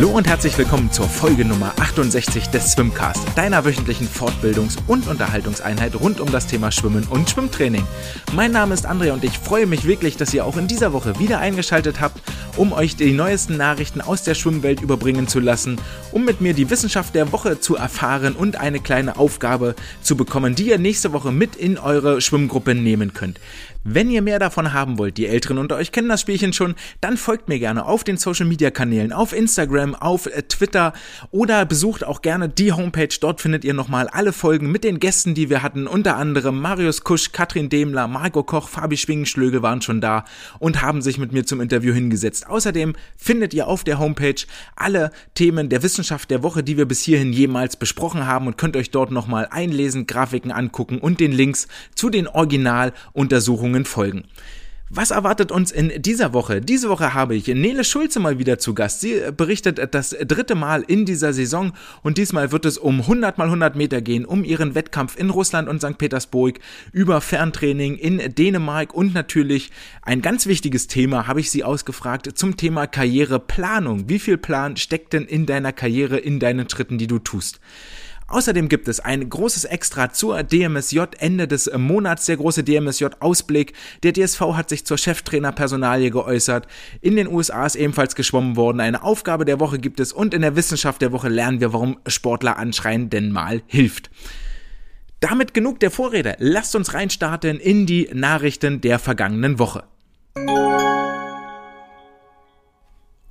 Hallo und herzlich willkommen zur Folge Nummer 68 des Swimcast, deiner wöchentlichen Fortbildungs- und Unterhaltungseinheit rund um das Thema Schwimmen und Schwimmtraining. Mein Name ist Andrea und ich freue mich wirklich, dass ihr auch in dieser Woche wieder eingeschaltet habt, um euch die neuesten Nachrichten aus der Schwimmwelt überbringen zu lassen, um mit mir die Wissenschaft der Woche zu erfahren und eine kleine Aufgabe zu bekommen, die ihr nächste Woche mit in eure Schwimmgruppe nehmen könnt. Wenn ihr mehr davon haben wollt, die Älteren unter euch kennen das Spielchen schon, dann folgt mir gerne auf den Social Media Kanälen, auf Instagram, auf äh, Twitter oder besucht auch gerne die Homepage. Dort findet ihr nochmal alle Folgen mit den Gästen, die wir hatten. Unter anderem Marius Kusch, Katrin Demler, Marco Koch, Fabi Schwingenschlögel waren schon da und haben sich mit mir zum Interview hingesetzt. Außerdem findet ihr auf der Homepage alle Themen der Wissenschaft der Woche, die wir bis hierhin jemals besprochen haben und könnt euch dort nochmal einlesen, Grafiken angucken und den Links zu den Originaluntersuchungen Sendungen folgen. Was erwartet uns in dieser Woche? Diese Woche habe ich Nele Schulze mal wieder zu Gast. Sie berichtet das dritte Mal in dieser Saison und diesmal wird es um 100 mal 100 Meter gehen, um ihren Wettkampf in Russland und St. Petersburg, über Ferntraining in Dänemark und natürlich ein ganz wichtiges Thema habe ich sie ausgefragt zum Thema Karriereplanung. Wie viel Plan steckt denn in deiner Karriere, in deinen Schritten, die du tust? Außerdem gibt es ein großes Extra zur DMSJ Ende des Monats, der große DMSJ-Ausblick. Der DSV hat sich zur Cheftrainerpersonalie geäußert. In den USA ist ebenfalls geschwommen worden. Eine Aufgabe der Woche gibt es und in der Wissenschaft der Woche lernen wir, warum Sportler anschreien denn mal hilft. Damit genug der Vorrede. Lasst uns reinstarten in die Nachrichten der vergangenen Woche.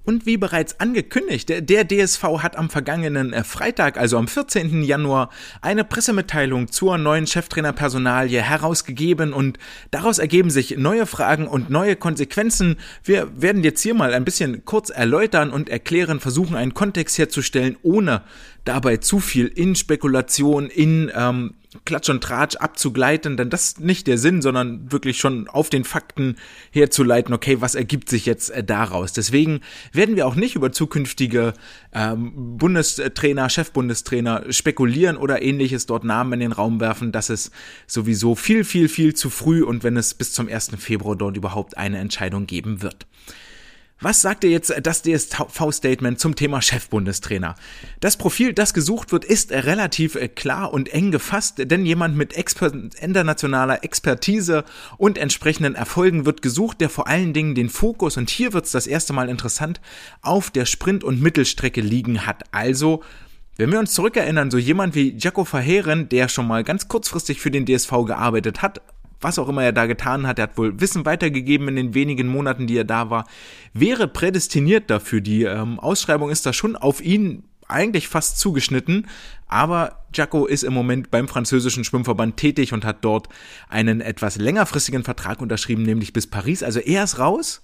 Und wie bereits angekündigt, der DSV hat am vergangenen äh, Freitag, also am 14. Januar, eine Pressemitteilung zur neuen Cheftrainerpersonalie herausgegeben und daraus ergeben sich neue Fragen und neue Konsequenzen. Wir werden jetzt hier mal ein bisschen kurz erläutern und erklären, versuchen einen Kontext herzustellen, ohne dabei zu viel in Spekulation, in ähm, Klatsch und Tratsch abzugleiten, denn das ist nicht der Sinn, sondern wirklich schon auf den Fakten herzuleiten, okay, was ergibt sich jetzt äh, daraus. Deswegen werden wir auch nicht über zukünftige ähm, Bundestrainer, Chefbundestrainer spekulieren oder ähnliches dort Namen in den Raum werfen. Das ist sowieso viel, viel, viel zu früh und wenn es bis zum 1. Februar dort überhaupt eine Entscheidung geben wird. Was sagt ihr jetzt das DSV-Statement zum Thema Chefbundestrainer? Das Profil, das gesucht wird, ist relativ äh, klar und eng gefasst, denn jemand mit Exper internationaler Expertise und entsprechenden Erfolgen wird gesucht, der vor allen Dingen den Fokus, und hier wird es das erste Mal interessant, auf der Sprint- und Mittelstrecke liegen hat. Also wenn wir uns zurückerinnern, so jemand wie Jaco Verheeren, der schon mal ganz kurzfristig für den DSV gearbeitet hat, was auch immer er da getan hat, er hat wohl Wissen weitergegeben in den wenigen Monaten, die er da war, wäre prädestiniert dafür. Die ähm, Ausschreibung ist da schon auf ihn eigentlich fast zugeschnitten, aber Jaco ist im Moment beim französischen Schwimmverband tätig und hat dort einen etwas längerfristigen Vertrag unterschrieben, nämlich bis Paris. Also er ist raus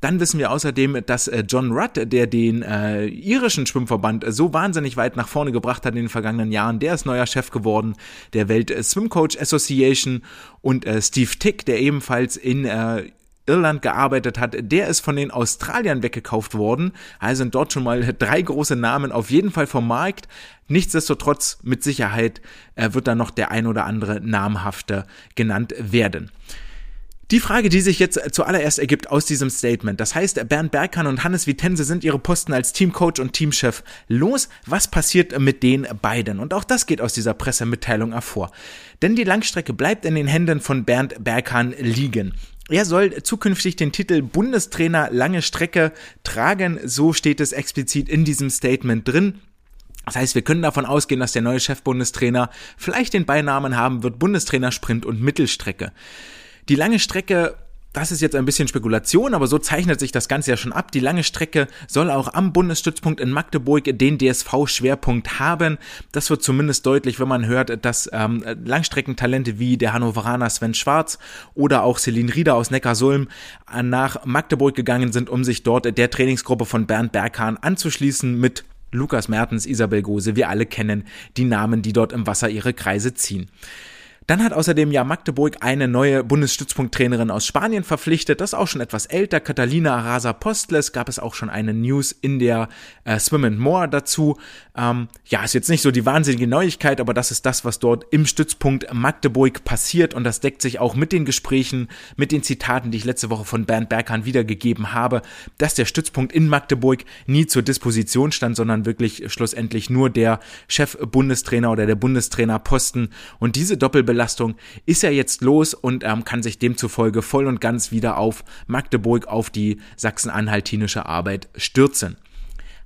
dann wissen wir außerdem, dass äh, John Rudd, der den äh, irischen Schwimmverband so wahnsinnig weit nach vorne gebracht hat in den vergangenen Jahren, der ist neuer Chef geworden der Welt Swim Coach Association und äh, Steve Tick, der ebenfalls in äh, Irland gearbeitet hat, der ist von den Australiern weggekauft worden. Also sind dort schon mal drei große Namen auf jeden Fall vom Markt. Nichtsdestotrotz, mit Sicherheit äh, wird da noch der ein oder andere namhafte genannt werden. Die Frage, die sich jetzt zuallererst ergibt aus diesem Statement, das heißt, Bernd Berghahn und Hannes Vitense sind ihre Posten als Teamcoach und Teamchef los. Was passiert mit den beiden? Und auch das geht aus dieser Pressemitteilung hervor. Denn die Langstrecke bleibt in den Händen von Bernd Berghahn liegen. Er soll zukünftig den Titel Bundestrainer lange Strecke tragen, so steht es explizit in diesem Statement drin. Das heißt, wir können davon ausgehen, dass der neue Chefbundestrainer vielleicht den Beinamen haben wird Bundestrainer Sprint und Mittelstrecke. Die lange Strecke das ist jetzt ein bisschen Spekulation, aber so zeichnet sich das Ganze ja schon ab. Die lange Strecke soll auch am Bundesstützpunkt in Magdeburg den DSV-Schwerpunkt haben. Das wird zumindest deutlich, wenn man hört, dass ähm, Langstreckentalente wie der Hannoveraner Sven Schwarz oder auch Celine Rieder aus Neckarsulm nach Magdeburg gegangen sind, um sich dort der Trainingsgruppe von Bernd Berghahn anzuschließen mit Lukas Mertens, Isabel Gose. Wir alle kennen die Namen, die dort im Wasser ihre Kreise ziehen. Dann hat außerdem ja Magdeburg eine neue Bundesstützpunkttrainerin aus Spanien verpflichtet. Das ist auch schon etwas älter. Catalina Arasa Postles gab es auch schon eine News in der äh, Swim and More dazu. Ähm, ja, ist jetzt nicht so die wahnsinnige Neuigkeit, aber das ist das, was dort im Stützpunkt Magdeburg passiert und das deckt sich auch mit den Gesprächen, mit den Zitaten, die ich letzte Woche von Bernd Berghahn wiedergegeben habe, dass der Stützpunkt in Magdeburg nie zur Disposition stand, sondern wirklich schlussendlich nur der Chef-Bundestrainer oder der Bundestrainerposten und diese Doppelbelastung Doppelbelastung ist er jetzt los und ähm, kann sich demzufolge voll und ganz wieder auf Magdeburg, auf die sachsen-anhaltinische Arbeit stürzen.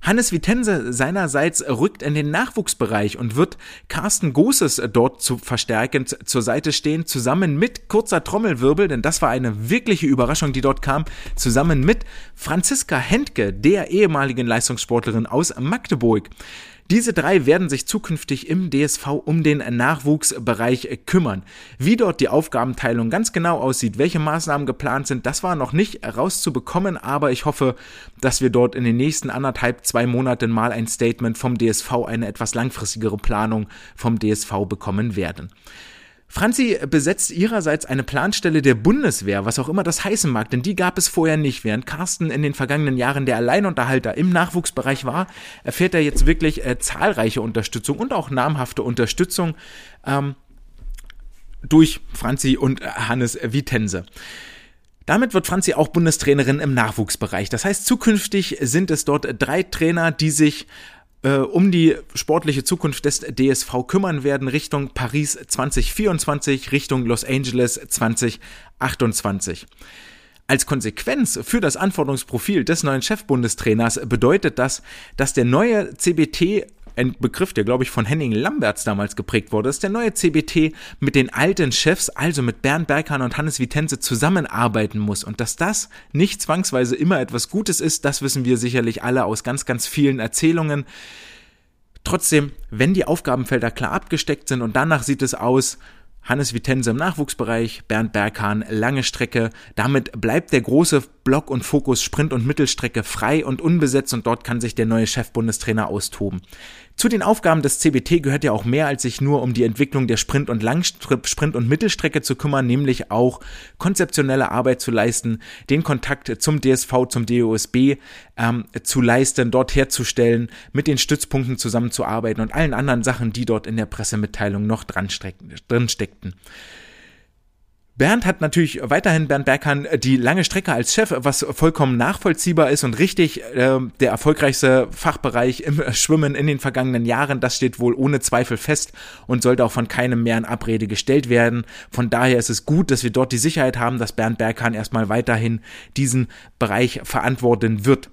Hannes Vitense seinerseits rückt in den Nachwuchsbereich und wird Carsten Goses dort zu verstärkend zur Seite stehen, zusammen mit kurzer Trommelwirbel, denn das war eine wirkliche Überraschung, die dort kam, zusammen mit Franziska Hentke, der ehemaligen Leistungssportlerin aus Magdeburg. Diese drei werden sich zukünftig im DSV um den Nachwuchsbereich kümmern. Wie dort die Aufgabenteilung ganz genau aussieht, welche Maßnahmen geplant sind, das war noch nicht rauszubekommen, aber ich hoffe, dass wir dort in den nächsten anderthalb, zwei Monaten mal ein Statement vom DSV, eine etwas langfristigere Planung vom DSV bekommen werden. Franzi besetzt ihrerseits eine Planstelle der Bundeswehr, was auch immer das heißen mag, denn die gab es vorher nicht. Während Carsten in den vergangenen Jahren der Alleinunterhalter im Nachwuchsbereich war, erfährt er jetzt wirklich äh, zahlreiche Unterstützung und auch namhafte Unterstützung ähm, durch Franzi und Hannes Vitense. Damit wird Franzi auch Bundestrainerin im Nachwuchsbereich. Das heißt, zukünftig sind es dort drei Trainer, die sich äh, um die sportliche Zukunft des DSV kümmern werden Richtung Paris 2024, Richtung Los Angeles 2028. Als Konsequenz für das Anforderungsprofil des neuen Chefbundestrainers bedeutet das, dass der neue CBT ein Begriff, der glaube ich von Henning Lamberts damals geprägt wurde, ist der neue CBT mit den alten Chefs, also mit Bernd Berghahn und Hannes Vitense zusammenarbeiten muss und dass das nicht zwangsweise immer etwas Gutes ist, das wissen wir sicherlich alle aus ganz, ganz vielen Erzählungen. Trotzdem, wenn die Aufgabenfelder klar abgesteckt sind und danach sieht es aus, Hannes Vitense im Nachwuchsbereich, Bernd Berghahn lange Strecke. Damit bleibt der große Block und Fokus Sprint und Mittelstrecke frei und unbesetzt und dort kann sich der neue Chefbundestrainer austoben. Zu den Aufgaben des CBT gehört ja auch mehr, als sich nur um die Entwicklung der Sprint- und Langstrip, Sprint- und Mittelstrecke zu kümmern, nämlich auch konzeptionelle Arbeit zu leisten, den Kontakt zum DSV, zum DOSB ähm, zu leisten, dort herzustellen, mit den Stützpunkten zusammenzuarbeiten und allen anderen Sachen, die dort in der Pressemitteilung noch dran, steckten. Bernd hat natürlich weiterhin Bernd Berghahn die lange Strecke als Chef, was vollkommen nachvollziehbar ist und richtig äh, der erfolgreichste Fachbereich im Schwimmen in den vergangenen Jahren. Das steht wohl ohne Zweifel fest und sollte auch von keinem mehr in Abrede gestellt werden. Von daher ist es gut, dass wir dort die Sicherheit haben, dass Bernd Berghahn erstmal weiterhin diesen Bereich verantworten wird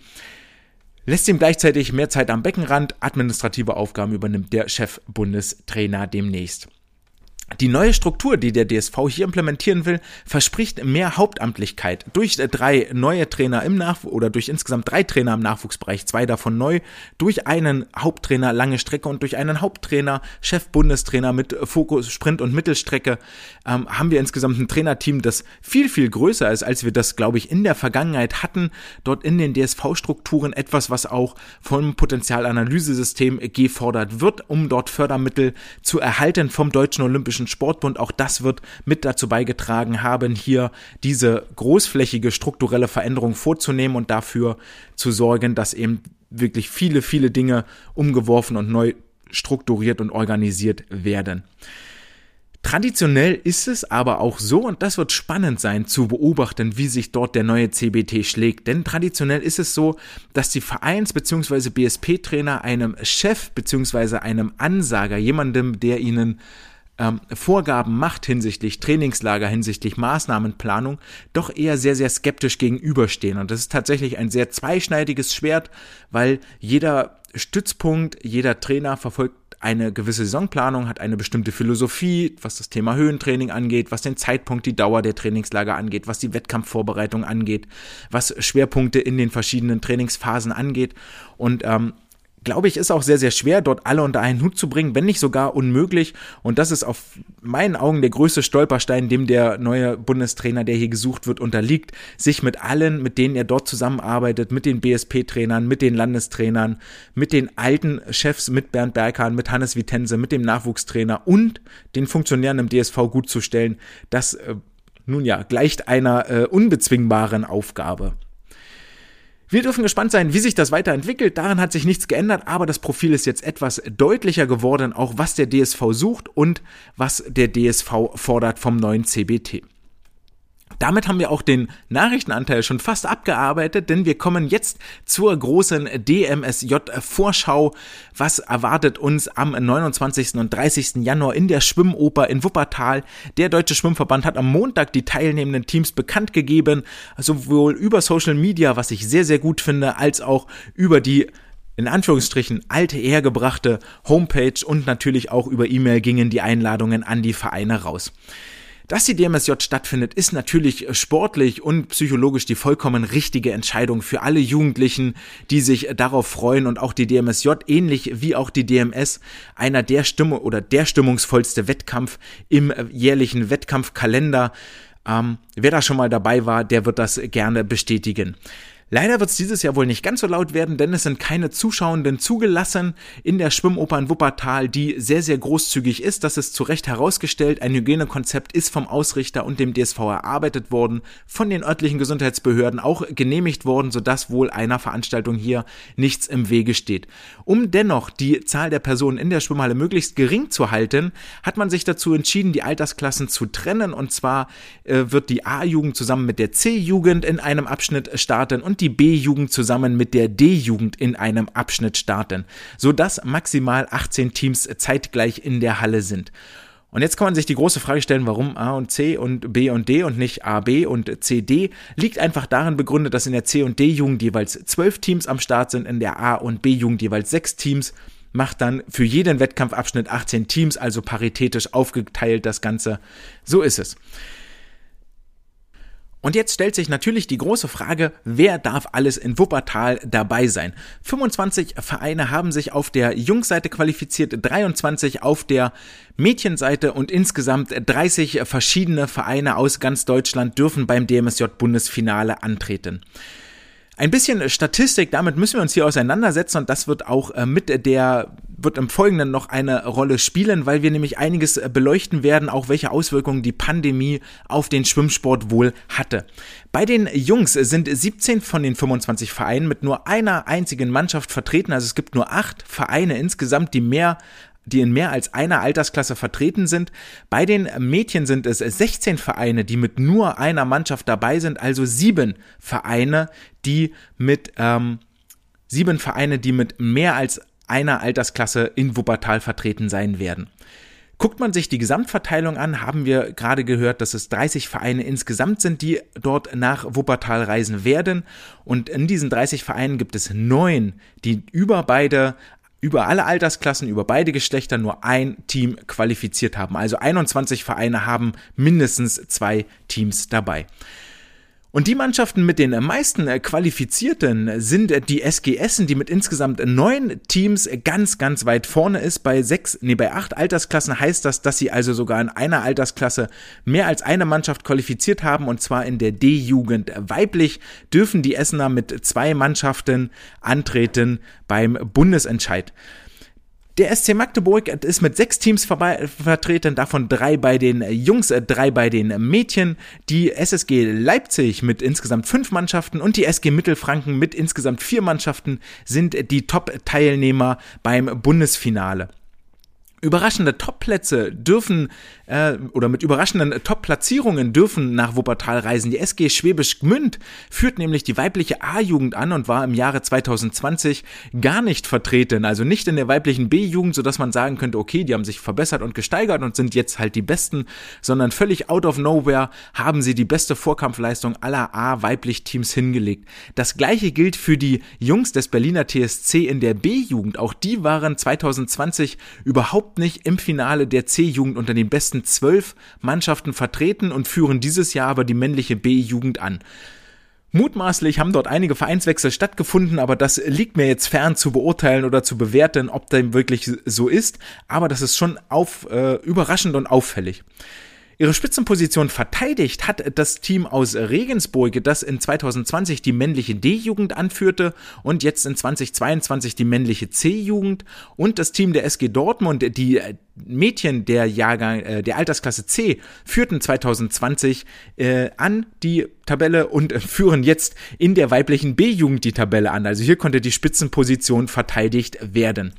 lässt ihm gleichzeitig mehr Zeit am Beckenrand. Administrative Aufgaben übernimmt der Chef-Bundestrainer demnächst. Die neue Struktur, die der DSV hier implementieren will, verspricht mehr Hauptamtlichkeit. Durch drei neue Trainer im Nachwuchs oder durch insgesamt drei Trainer im Nachwuchsbereich, zwei davon neu, durch einen Haupttrainer lange Strecke und durch einen Haupttrainer, Chef-Bundestrainer mit Fokus Sprint und Mittelstrecke, ähm, haben wir insgesamt ein Trainerteam, das viel, viel größer ist, als wir das, glaube ich, in der Vergangenheit hatten. Dort in den DSV-Strukturen etwas, was auch vom Potenzialanalysesystem gefordert wird, um dort Fördermittel zu erhalten vom Deutschen Olympischen Olympischen Sportbund. Auch das wird mit dazu beigetragen haben, hier diese großflächige strukturelle Veränderung vorzunehmen und dafür zu sorgen, dass eben wirklich viele, viele Dinge umgeworfen und neu strukturiert und organisiert werden. Traditionell ist es aber auch so, und das wird spannend sein zu beobachten, wie sich dort der neue CBT schlägt. Denn traditionell ist es so, dass die Vereins- bzw. BSP-Trainer einem Chef bzw. einem Ansager, jemandem, der ihnen ähm, Vorgaben macht hinsichtlich Trainingslager, hinsichtlich Maßnahmenplanung, doch eher sehr, sehr skeptisch gegenüberstehen. Und das ist tatsächlich ein sehr zweischneidiges Schwert, weil jeder Stützpunkt, jeder Trainer verfolgt eine gewisse Saisonplanung, hat eine bestimmte Philosophie, was das Thema Höhentraining angeht, was den Zeitpunkt, die Dauer der Trainingslager angeht, was die Wettkampfvorbereitung angeht, was Schwerpunkte in den verschiedenen Trainingsphasen angeht. Und ähm, glaube ich, ist auch sehr, sehr schwer, dort alle unter einen Hut zu bringen, wenn nicht sogar unmöglich. Und das ist auf meinen Augen der größte Stolperstein, dem der neue Bundestrainer, der hier gesucht wird, unterliegt, sich mit allen, mit denen er dort zusammenarbeitet, mit den BSP-Trainern, mit den Landestrainern, mit den alten Chefs, mit Bernd Berghahn, mit Hannes Vitense, mit dem Nachwuchstrainer und den Funktionären im DSV gut zu stellen. Das, äh, nun ja, gleicht einer äh, unbezwingbaren Aufgabe. Wir dürfen gespannt sein, wie sich das weiterentwickelt. Daran hat sich nichts geändert, aber das Profil ist jetzt etwas deutlicher geworden, auch was der DSV sucht und was der DSV fordert vom neuen CBT. Damit haben wir auch den Nachrichtenanteil schon fast abgearbeitet, denn wir kommen jetzt zur großen DMSJ-Vorschau. Was erwartet uns am 29. und 30. Januar in der Schwimmoper in Wuppertal? Der Deutsche Schwimmverband hat am Montag die teilnehmenden Teams bekannt gegeben, sowohl über Social Media, was ich sehr, sehr gut finde, als auch über die in Anführungsstrichen alte hergebrachte Homepage und natürlich auch über E-Mail gingen die Einladungen an die Vereine raus. Dass die DMSJ stattfindet, ist natürlich sportlich und psychologisch die vollkommen richtige Entscheidung für alle Jugendlichen, die sich darauf freuen und auch die DMSJ, ähnlich wie auch die DMS, einer der Stimmung oder der stimmungsvollste Wettkampf im jährlichen Wettkampfkalender. Ähm, wer da schon mal dabei war, der wird das gerne bestätigen. Leider wird es dieses Jahr wohl nicht ganz so laut werden, denn es sind keine Zuschauenden zugelassen in der Schwimmoper in Wuppertal, die sehr, sehr großzügig ist. Das ist zu Recht herausgestellt. Ein Hygienekonzept ist vom Ausrichter und dem DSV erarbeitet worden, von den örtlichen Gesundheitsbehörden auch genehmigt worden, sodass wohl einer Veranstaltung hier nichts im Wege steht. Um dennoch die Zahl der Personen in der Schwimmhalle möglichst gering zu halten, hat man sich dazu entschieden, die Altersklassen zu trennen. Und zwar äh, wird die A-Jugend zusammen mit der C-Jugend in einem Abschnitt starten und die B-Jugend zusammen mit der D-Jugend in einem Abschnitt starten, sodass maximal 18 Teams zeitgleich in der Halle sind. Und jetzt kann man sich die große Frage stellen, warum A und C und B und D und nicht A, B und C, D. Liegt einfach darin begründet, dass in der C und D-Jugend jeweils zwölf Teams am Start sind, in der A und B-Jugend jeweils sechs Teams. Macht dann für jeden Wettkampfabschnitt 18 Teams, also paritätisch aufgeteilt das Ganze. So ist es. Und jetzt stellt sich natürlich die große Frage, wer darf alles in Wuppertal dabei sein? 25 Vereine haben sich auf der Jungsseite qualifiziert, 23 auf der Mädchenseite und insgesamt 30 verschiedene Vereine aus ganz Deutschland dürfen beim DMSJ Bundesfinale antreten. Ein bisschen Statistik, damit müssen wir uns hier auseinandersetzen und das wird auch äh, mit der wird im Folgenden noch eine Rolle spielen, weil wir nämlich einiges äh, beleuchten werden, auch welche Auswirkungen die Pandemie auf den Schwimmsport wohl hatte. Bei den Jungs sind 17 von den 25 Vereinen mit nur einer einzigen Mannschaft vertreten, also es gibt nur acht Vereine insgesamt, die mehr die in mehr als einer Altersklasse vertreten sind. Bei den Mädchen sind es 16 Vereine, die mit nur einer Mannschaft dabei sind, also sieben Vereine, die mit ähm, sieben Vereine, die mit mehr als einer Altersklasse in Wuppertal vertreten sein werden. Guckt man sich die Gesamtverteilung an, haben wir gerade gehört, dass es 30 Vereine insgesamt sind, die dort nach Wuppertal reisen werden. Und in diesen 30 Vereinen gibt es neun, die über beide über alle Altersklassen, über beide Geschlechter nur ein Team qualifiziert haben. Also 21 Vereine haben mindestens zwei Teams dabei. Und die Mannschaften mit den meisten äh, Qualifizierten sind äh, die SG Essen, die mit insgesamt neun Teams ganz, ganz weit vorne ist. Bei sechs, nee, bei acht Altersklassen heißt das, dass sie also sogar in einer Altersklasse mehr als eine Mannschaft qualifiziert haben und zwar in der D-Jugend. Weiblich dürfen die Essener mit zwei Mannschaften antreten beim Bundesentscheid. Der SC Magdeburg ist mit sechs Teams vertreten, davon drei bei den Jungs, äh, drei bei den Mädchen. Die SSG Leipzig mit insgesamt fünf Mannschaften und die SG Mittelfranken mit insgesamt vier Mannschaften sind die Top-Teilnehmer beim Bundesfinale. Überraschende Top-Plätze dürfen äh, oder mit überraschenden Top-Platzierungen dürfen nach Wuppertal reisen. Die SG Schwäbisch Gmünd führt nämlich die weibliche A-Jugend an und war im Jahre 2020 gar nicht vertreten, also nicht in der weiblichen B-Jugend, sodass man sagen könnte, okay, die haben sich verbessert und gesteigert und sind jetzt halt die Besten, sondern völlig out of nowhere haben sie die beste Vorkampfleistung aller A-weiblich Teams hingelegt. Das gleiche gilt für die Jungs des Berliner TSC in der B-Jugend. Auch die waren 2020 überhaupt überhaupt nicht im Finale der C-Jugend unter den besten zwölf Mannschaften vertreten und führen dieses Jahr aber die männliche B-Jugend an. Mutmaßlich haben dort einige Vereinswechsel stattgefunden, aber das liegt mir jetzt fern zu beurteilen oder zu bewerten, ob dem wirklich so ist. Aber das ist schon auf, äh, überraschend und auffällig. Ihre Spitzenposition verteidigt hat das Team aus Regensburg, das in 2020 die männliche D-Jugend anführte und jetzt in 2022 die männliche C-Jugend und das Team der SG Dortmund, die Mädchen der Jahrgang äh, der Altersklasse C führten 2020 äh, an die Tabelle und führen jetzt in der weiblichen B-Jugend die Tabelle an. Also hier konnte die Spitzenposition verteidigt werden.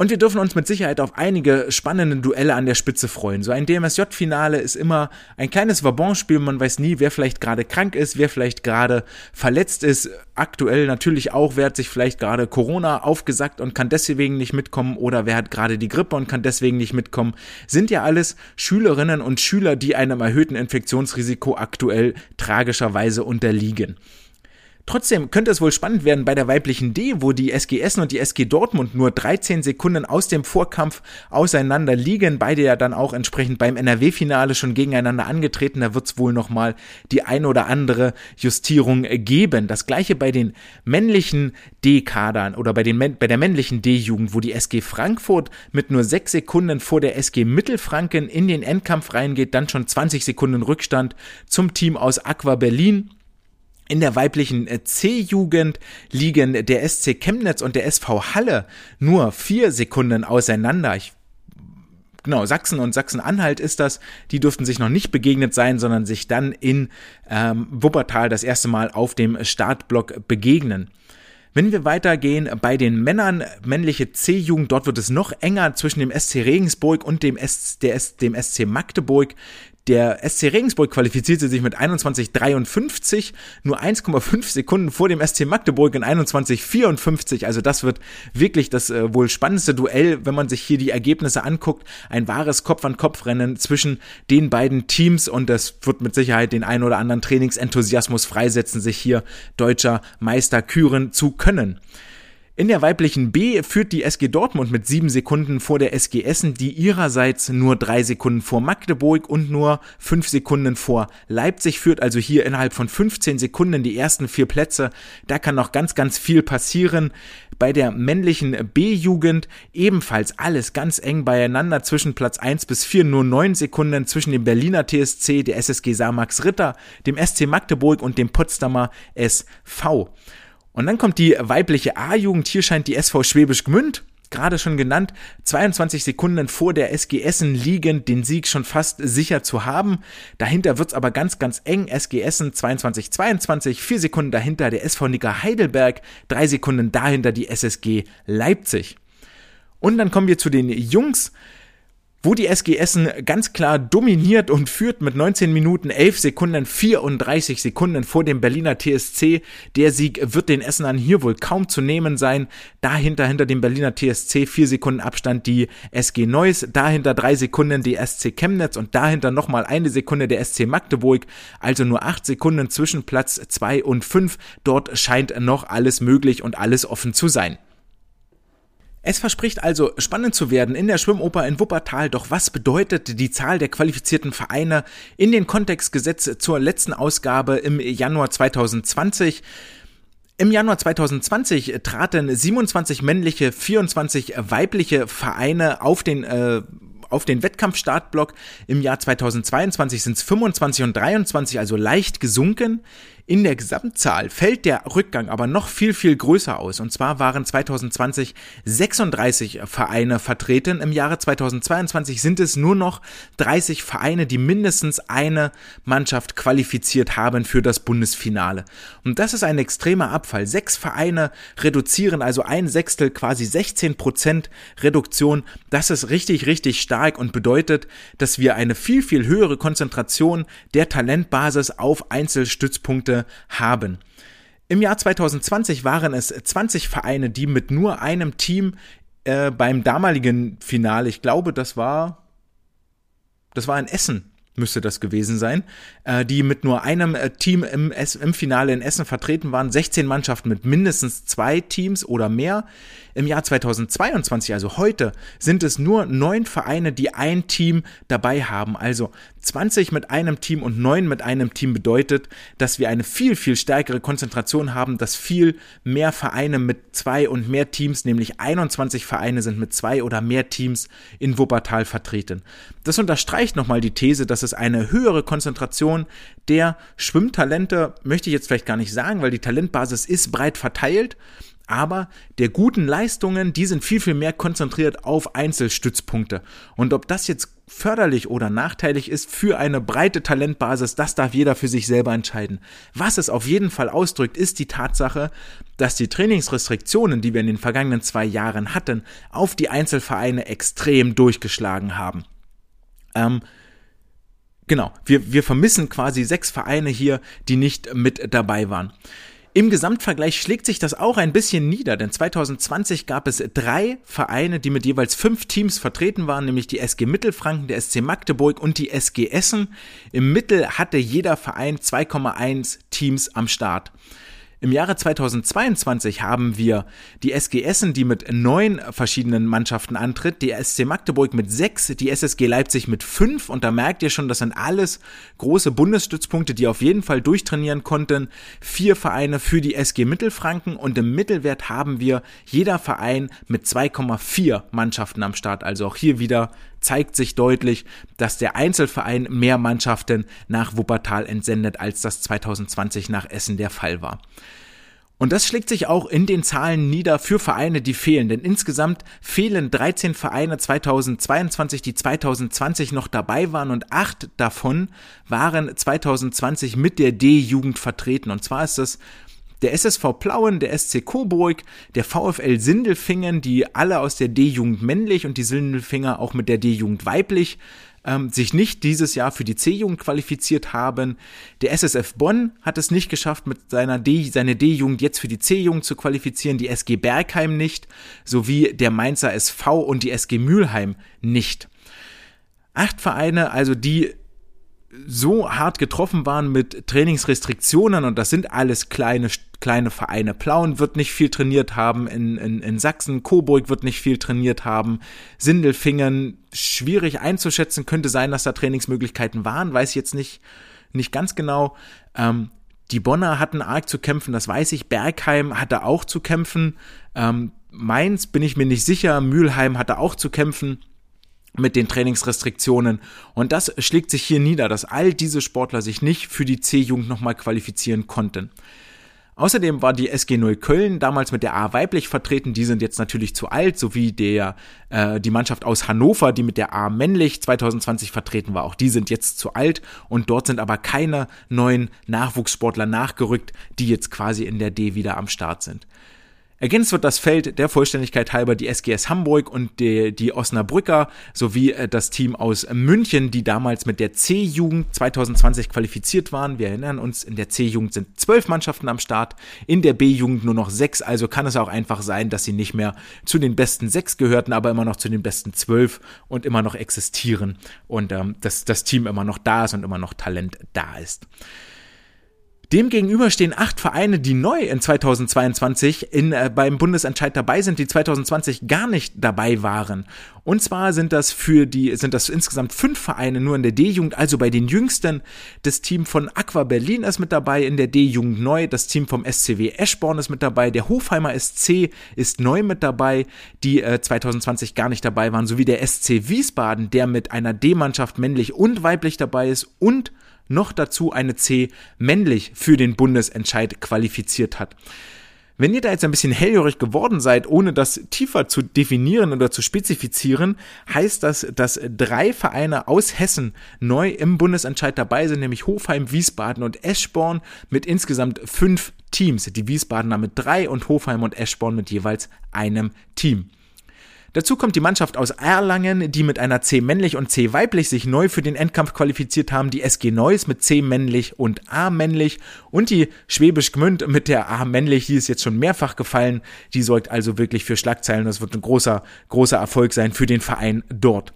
Und wir dürfen uns mit Sicherheit auf einige spannende Duelle an der Spitze freuen. So ein DMSJ-Finale ist immer ein kleines Wabonspiel. Man weiß nie, wer vielleicht gerade krank ist, wer vielleicht gerade verletzt ist. Aktuell natürlich auch, wer hat sich vielleicht gerade Corona aufgesackt und kann deswegen nicht mitkommen oder wer hat gerade die Grippe und kann deswegen nicht mitkommen. Sind ja alles Schülerinnen und Schüler, die einem erhöhten Infektionsrisiko aktuell tragischerweise unterliegen. Trotzdem könnte es wohl spannend werden bei der weiblichen D, wo die SG Essen und die SG Dortmund nur 13 Sekunden aus dem Vorkampf auseinander liegen. Beide ja dann auch entsprechend beim NRW-Finale schon gegeneinander angetreten. Da wird es wohl nochmal die ein oder andere Justierung geben. Das gleiche bei den männlichen D-Kadern oder bei, den, bei der männlichen D-Jugend, wo die SG Frankfurt mit nur 6 Sekunden vor der SG Mittelfranken in den Endkampf reingeht, dann schon 20 Sekunden Rückstand zum Team aus Aqua Berlin. In der weiblichen äh, C-Jugend liegen der SC Chemnitz und der SV Halle nur vier Sekunden auseinander. Ich genau, Sachsen und Sachsen-Anhalt ist das. Die dürften sich noch nicht begegnet sein, sondern sich dann in ähm, Wuppertal das erste Mal auf dem Startblock begegnen. Wenn wir weitergehen bei den Männern, männliche C-Jugend, dort wird es noch enger zwischen dem SC Regensburg und dem, S, der S, dem SC Magdeburg. Der SC Regensburg qualifizierte sich mit 21,53, nur 1,5 Sekunden vor dem SC Magdeburg in 21,54. Also das wird wirklich das äh, wohl spannendste Duell, wenn man sich hier die Ergebnisse anguckt. Ein wahres Kopf-an-Kopf-Rennen zwischen den beiden Teams und das wird mit Sicherheit den ein oder anderen Trainingsenthusiasmus freisetzen, sich hier deutscher Meister küren zu können. In der weiblichen B führt die SG Dortmund mit sieben Sekunden vor der SG Essen, die ihrerseits nur drei Sekunden vor Magdeburg und nur fünf Sekunden vor Leipzig führt. Also hier innerhalb von 15 Sekunden die ersten vier Plätze. Da kann noch ganz, ganz viel passieren. Bei der männlichen B-Jugend ebenfalls alles ganz eng beieinander zwischen Platz 1 bis 4, nur neun Sekunden zwischen dem Berliner TSC, der SSG Samax Ritter, dem SC Magdeburg und dem Potsdamer SV. Und dann kommt die weibliche A-Jugend. Hier scheint die SV Schwäbisch Gmünd, gerade schon genannt, 22 Sekunden vor der SG Essen liegend den Sieg schon fast sicher zu haben. Dahinter wird's aber ganz, ganz eng. SG Essen 22, 22, vier Sekunden dahinter der SV Nicker Heidelberg, drei Sekunden dahinter die SSG Leipzig. Und dann kommen wir zu den Jungs wo die SG Essen ganz klar dominiert und führt mit 19 Minuten 11 Sekunden 34 Sekunden vor dem Berliner TSC. Der Sieg wird den Essenern hier wohl kaum zu nehmen sein. Dahinter hinter dem Berliner TSC 4 Sekunden Abstand die SG Neuss, dahinter 3 Sekunden die SC Chemnitz und dahinter nochmal eine Sekunde der SC Magdeburg. Also nur 8 Sekunden zwischen Platz 2 und 5. Dort scheint noch alles möglich und alles offen zu sein. Es verspricht also spannend zu werden in der Schwimmoper in Wuppertal, doch was bedeutet die Zahl der qualifizierten Vereine in den Kontext gesetzt zur letzten Ausgabe im Januar 2020? Im Januar 2020 traten 27 männliche, 24 weibliche Vereine auf den äh, auf den Wettkampfstartblock. Im Jahr 2022 sind es 25 und 23, also leicht gesunken. In der Gesamtzahl fällt der Rückgang aber noch viel, viel größer aus. Und zwar waren 2020 36 Vereine vertreten. Im Jahre 2022 sind es nur noch 30 Vereine, die mindestens eine Mannschaft qualifiziert haben für das Bundesfinale. Und das ist ein extremer Abfall. Sechs Vereine reduzieren, also ein Sechstel, quasi 16 Prozent Reduktion. Das ist richtig, richtig stark und bedeutet, dass wir eine viel, viel höhere Konzentration der Talentbasis auf Einzelstützpunkte haben. Im Jahr 2020 waren es 20 Vereine, die mit nur einem Team äh, beim damaligen Finale, ich glaube, das war, das war in Essen, müsste das gewesen sein, äh, die mit nur einem äh, Team im, im Finale in Essen vertreten waren. 16 Mannschaften mit mindestens zwei Teams oder mehr. Im Jahr 2022, also heute, sind es nur neun Vereine, die ein Team dabei haben. Also 20 mit einem Team und neun mit einem Team bedeutet, dass wir eine viel, viel stärkere Konzentration haben, dass viel mehr Vereine mit zwei und mehr Teams, nämlich 21 Vereine sind mit zwei oder mehr Teams in Wuppertal vertreten. Das unterstreicht nochmal die These, dass es eine höhere Konzentration der Schwimmtalente, möchte ich jetzt vielleicht gar nicht sagen, weil die Talentbasis ist breit verteilt, aber der guten Leistungen, die sind viel, viel mehr konzentriert auf Einzelstützpunkte. Und ob das jetzt förderlich oder nachteilig ist für eine breite Talentbasis, das darf jeder für sich selber entscheiden. Was es auf jeden Fall ausdrückt, ist die Tatsache, dass die Trainingsrestriktionen, die wir in den vergangenen zwei Jahren hatten, auf die Einzelvereine extrem durchgeschlagen haben. Ähm, genau, wir, wir vermissen quasi sechs Vereine hier, die nicht mit dabei waren. Im Gesamtvergleich schlägt sich das auch ein bisschen nieder, denn 2020 gab es drei Vereine, die mit jeweils fünf Teams vertreten waren, nämlich die SG Mittelfranken, der SC Magdeburg und die SG Essen. Im Mittel hatte jeder Verein 2,1 Teams am Start. Im Jahre 2022 haben wir die SG Essen, die mit neun verschiedenen Mannschaften antritt, die SC Magdeburg mit sechs, die SSG Leipzig mit fünf und da merkt ihr schon, das sind alles große Bundesstützpunkte, die auf jeden Fall durchtrainieren konnten. Vier Vereine für die SG Mittelfranken und im Mittelwert haben wir jeder Verein mit 2,4 Mannschaften am Start. Also auch hier wieder zeigt sich deutlich, dass der Einzelverein mehr Mannschaften nach Wuppertal entsendet, als das 2020 nach Essen der Fall war. Und das schlägt sich auch in den Zahlen nieder für Vereine, die fehlen. Denn insgesamt fehlen 13 Vereine 2022, die 2020 noch dabei waren und acht davon waren 2020 mit der D-Jugend vertreten. Und zwar ist das der SSV Plauen, der SC Coburg, der VfL Sindelfingen, die alle aus der D-Jugend männlich und die Sindelfinger auch mit der D-Jugend weiblich ähm, sich nicht dieses Jahr für die C-Jugend qualifiziert haben. Der SSF Bonn hat es nicht geschafft, mit seiner D, seine D-Jugend jetzt für die C-Jugend zu qualifizieren, die SG Bergheim nicht, sowie der Mainzer SV und die SG Mülheim nicht. Acht Vereine, also die so hart getroffen waren mit Trainingsrestriktionen und das sind alles kleine kleine Vereine. Plauen wird nicht viel trainiert haben in, in, in Sachsen, Coburg wird nicht viel trainiert haben, Sindelfingen schwierig einzuschätzen, könnte sein, dass da Trainingsmöglichkeiten waren, weiß ich jetzt nicht, nicht ganz genau. Ähm, die Bonner hatten arg zu kämpfen, das weiß ich. Bergheim hatte auch zu kämpfen. Ähm, Mainz bin ich mir nicht sicher. Mülheim hatte auch zu kämpfen mit den Trainingsrestriktionen. Und das schlägt sich hier nieder, dass all diese Sportler sich nicht für die C-Jugend nochmal qualifizieren konnten. Außerdem war die SG 0 Köln damals mit der A weiblich vertreten, die sind jetzt natürlich zu alt, sowie der äh, die Mannschaft aus Hannover, die mit der A männlich 2020 vertreten war, auch die sind jetzt zu alt und dort sind aber keine neuen Nachwuchssportler nachgerückt, die jetzt quasi in der D wieder am Start sind. Ergänzt wird das Feld der Vollständigkeit halber die SGS Hamburg und die, die Osnabrücker sowie äh, das Team aus München, die damals mit der C-Jugend 2020 qualifiziert waren. Wir erinnern uns, in der C-Jugend sind zwölf Mannschaften am Start, in der B-Jugend nur noch sechs, also kann es auch einfach sein, dass sie nicht mehr zu den besten sechs gehörten, aber immer noch zu den besten zwölf und immer noch existieren und ähm, dass das Team immer noch da ist und immer noch Talent da ist. Demgegenüber stehen acht Vereine, die neu in 2022 in, äh, beim Bundesentscheid dabei sind, die 2020 gar nicht dabei waren. Und zwar sind das für die, sind das insgesamt fünf Vereine nur in der D-Jugend, also bei den jüngsten. Das Team von Aqua Berlin ist mit dabei, in der D-Jugend neu. Das Team vom SCW Eschborn ist mit dabei. Der Hofheimer SC ist neu mit dabei, die äh, 2020 gar nicht dabei waren, sowie der SC Wiesbaden, der mit einer D-Mannschaft männlich und weiblich dabei ist und noch dazu eine C männlich für den Bundesentscheid qualifiziert hat. Wenn ihr da jetzt ein bisschen hellhörig geworden seid, ohne das tiefer zu definieren oder zu spezifizieren, heißt das, dass drei Vereine aus Hessen neu im Bundesentscheid dabei sind, nämlich Hofheim, Wiesbaden und Eschborn mit insgesamt fünf Teams. Die Wiesbadener mit drei und Hofheim und Eschborn mit jeweils einem Team. Dazu kommt die Mannschaft aus Erlangen, die mit einer C männlich und C weiblich sich neu für den Endkampf qualifiziert haben, die SG Neuss mit C männlich und A männlich und die Schwäbisch Gmünd mit der A männlich, die ist jetzt schon mehrfach gefallen, die sorgt also wirklich für Schlagzeilen, das wird ein großer, großer Erfolg sein für den Verein dort.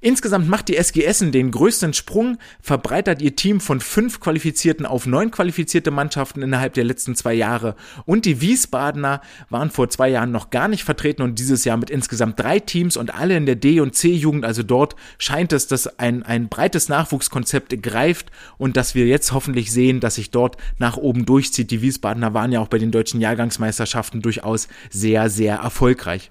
Insgesamt macht die SG Essen den größten Sprung, verbreitert ihr Team von fünf qualifizierten auf neun qualifizierte Mannschaften innerhalb der letzten zwei Jahre. Und die Wiesbadener waren vor zwei Jahren noch gar nicht vertreten und dieses Jahr mit insgesamt drei Teams und alle in der D- und C-Jugend. Also dort scheint es, dass ein, ein breites Nachwuchskonzept greift und dass wir jetzt hoffentlich sehen, dass sich dort nach oben durchzieht. Die Wiesbadener waren ja auch bei den deutschen Jahrgangsmeisterschaften durchaus sehr, sehr erfolgreich.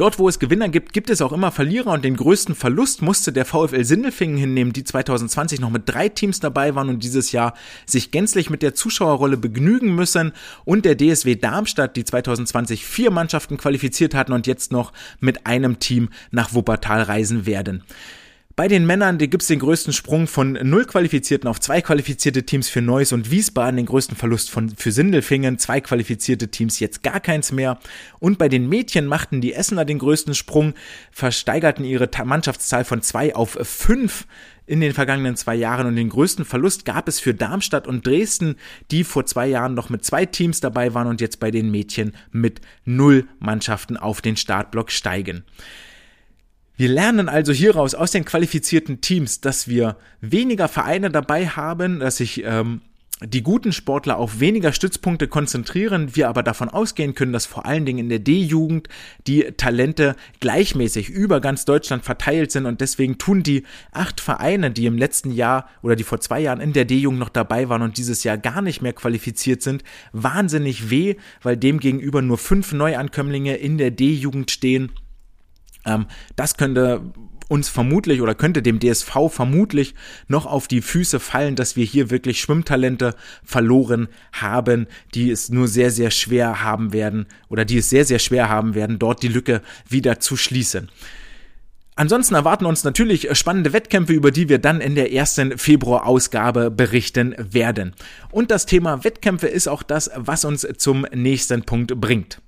Dort, wo es Gewinner gibt, gibt es auch immer Verlierer und den größten Verlust musste der VfL Sindelfingen hinnehmen, die 2020 noch mit drei Teams dabei waren und dieses Jahr sich gänzlich mit der Zuschauerrolle begnügen müssen und der DSW Darmstadt, die 2020 vier Mannschaften qualifiziert hatten und jetzt noch mit einem Team nach Wuppertal reisen werden. Bei den Männern gibt es den größten Sprung von null qualifizierten auf zwei qualifizierte Teams für Neuss und Wiesbaden, den größten Verlust von, für Sindelfingen, zwei qualifizierte Teams, jetzt gar keins mehr. Und bei den Mädchen machten die Essener den größten Sprung, versteigerten ihre Mannschaftszahl von zwei auf fünf in den vergangenen zwei Jahren und den größten Verlust gab es für Darmstadt und Dresden, die vor zwei Jahren noch mit zwei Teams dabei waren und jetzt bei den Mädchen mit null Mannschaften auf den Startblock steigen. Wir lernen also hieraus aus den qualifizierten Teams, dass wir weniger Vereine dabei haben, dass sich ähm, die guten Sportler auf weniger Stützpunkte konzentrieren, wir aber davon ausgehen können, dass vor allen Dingen in der D-Jugend die Talente gleichmäßig über ganz Deutschland verteilt sind und deswegen tun die acht Vereine, die im letzten Jahr oder die vor zwei Jahren in der D-Jugend noch dabei waren und dieses Jahr gar nicht mehr qualifiziert sind, wahnsinnig weh, weil demgegenüber nur fünf Neuankömmlinge in der D-Jugend stehen ähm, das könnte uns vermutlich oder könnte dem DSV vermutlich noch auf die Füße fallen, dass wir hier wirklich Schwimmtalente verloren haben, die es nur sehr, sehr schwer haben werden oder die es sehr, sehr schwer haben werden, dort die Lücke wieder zu schließen. Ansonsten erwarten uns natürlich spannende Wettkämpfe, über die wir dann in der ersten Februar-Ausgabe berichten werden. Und das Thema Wettkämpfe ist auch das, was uns zum nächsten Punkt bringt.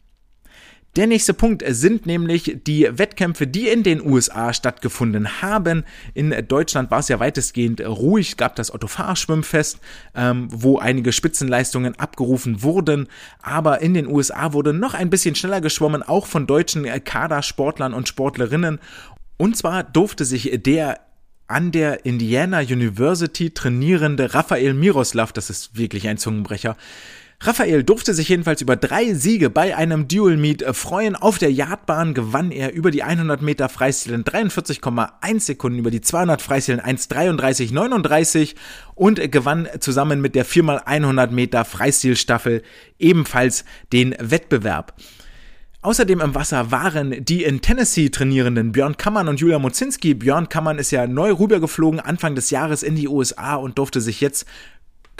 Der nächste Punkt sind nämlich die Wettkämpfe, die in den USA stattgefunden haben. In Deutschland war es ja weitestgehend ruhig, gab das Otto Fahrschwimmfest, ähm, wo einige Spitzenleistungen abgerufen wurden. Aber in den USA wurde noch ein bisschen schneller geschwommen, auch von deutschen Kadersportlern und Sportlerinnen. Und zwar durfte sich der an der Indiana University trainierende Raphael Miroslav, das ist wirklich ein Zungenbrecher, Raphael durfte sich jedenfalls über drei Siege bei einem Dual Meet freuen. Auf der Yardbahn gewann er über die 100 Meter Freistil in 43,1 Sekunden, über die 200 Freistil in 1,33,39 und gewann zusammen mit der 4x100 Meter Freistilstaffel ebenfalls den Wettbewerb. Außerdem im Wasser waren die in Tennessee trainierenden Björn Kammern und Julia Mozinski. Björn Kammern ist ja neu rübergeflogen Anfang des Jahres in die USA und durfte sich jetzt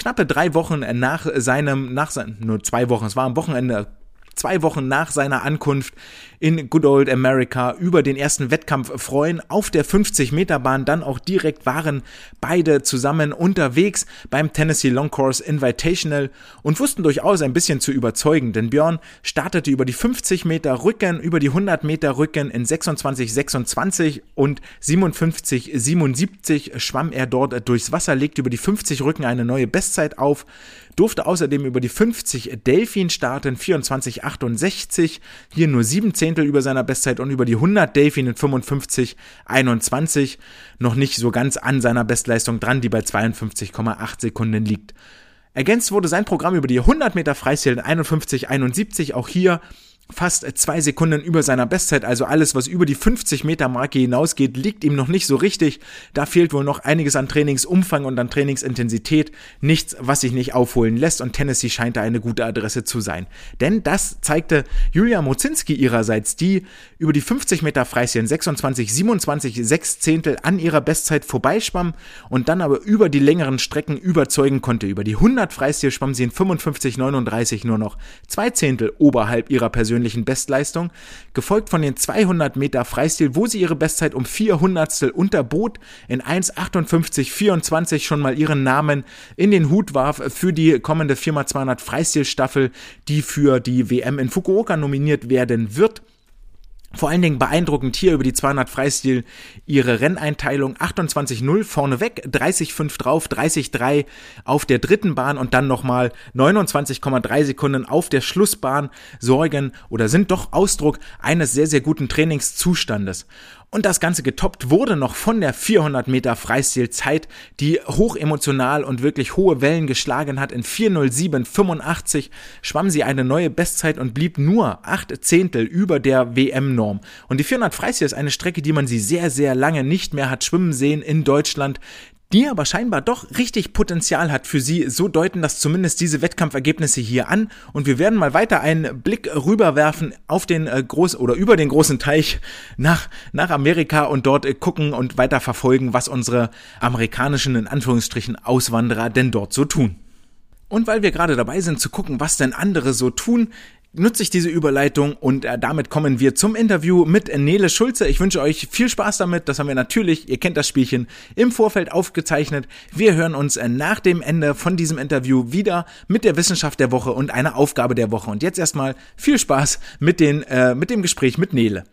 knappe drei Wochen nach seinem, nach sein, nur zwei Wochen, es war am Wochenende, zwei Wochen nach seiner Ankunft in Good Old America über den ersten Wettkampf freuen. Auf der 50-Meter-Bahn dann auch direkt waren beide zusammen unterwegs beim Tennessee Long Course Invitational und wussten durchaus ein bisschen zu überzeugen, denn Björn startete über die 50 Meter Rücken, über die 100 Meter Rücken in 26, 26 und 57, 77 schwamm er dort durchs Wasser, legte über die 50 Rücken eine neue Bestzeit auf, durfte außerdem über die 50 Delfin starten, 24, 68, hier nur 7 Zehntel über seiner Bestzeit und über die 100 Delfin in 55, 21 noch nicht so ganz an seiner Bestleistung dran, die bei 52,8 Sekunden liegt. Ergänzt wurde sein Programm über die 100 Meter Freistil in 51, 71, auch hier fast zwei Sekunden über seiner Bestzeit, also alles, was über die 50 Meter Marke hinausgeht, liegt ihm noch nicht so richtig. Da fehlt wohl noch einiges an Trainingsumfang und an Trainingsintensität. Nichts, was sich nicht aufholen lässt und Tennessee scheint da eine gute Adresse zu sein. Denn das zeigte Julia Mozinski ihrerseits, die über die 50 Meter Freistil 26, 27, 6 Zehntel an ihrer Bestzeit vorbeischwamm und dann aber über die längeren Strecken überzeugen konnte. Über die 100 Freistil schwamm sie in 55, 39 nur noch zwei Zehntel oberhalb ihrer persönlichen persönlichen Bestleistung, gefolgt von den 200 Meter Freistil, wo sie ihre Bestzeit um 400 unterbot, in 1,58,24 schon mal ihren Namen in den Hut warf für die kommende 4x200 Freistilstaffel, die für die WM in Fukuoka nominiert werden wird. Vor allen Dingen beeindruckend hier über die 200 Freistil ihre Renneinteilung 28-0 vorneweg, 30-5 drauf, 30-3 auf der dritten Bahn und dann nochmal 29,3 Sekunden auf der Schlussbahn sorgen oder sind doch Ausdruck eines sehr, sehr guten Trainingszustandes. Und das Ganze getoppt wurde noch von der 400 Meter Freistilzeit, die hoch emotional und wirklich hohe Wellen geschlagen hat. In 407,85 schwamm sie eine neue Bestzeit und blieb nur acht Zehntel über der WM-Norm. Und die 400 Freistil ist eine Strecke, die man sie sehr, sehr lange nicht mehr hat schwimmen sehen in Deutschland die aber scheinbar doch richtig Potenzial hat für sie. So deuten das zumindest diese Wettkampfergebnisse hier an. Und wir werden mal weiter einen Blick rüberwerfen auf den äh, großen oder über den großen Teich nach, nach Amerika und dort äh, gucken und weiter verfolgen, was unsere amerikanischen, in Anführungsstrichen, Auswanderer denn dort so tun. Und weil wir gerade dabei sind zu gucken, was denn andere so tun, nutze ich diese Überleitung und äh, damit kommen wir zum Interview mit Nele Schulze. Ich wünsche euch viel Spaß damit. Das haben wir natürlich, ihr kennt das Spielchen, im Vorfeld aufgezeichnet. Wir hören uns äh, nach dem Ende von diesem Interview wieder mit der Wissenschaft der Woche und einer Aufgabe der Woche. Und jetzt erstmal viel Spaß mit, den, äh, mit dem Gespräch mit Nele.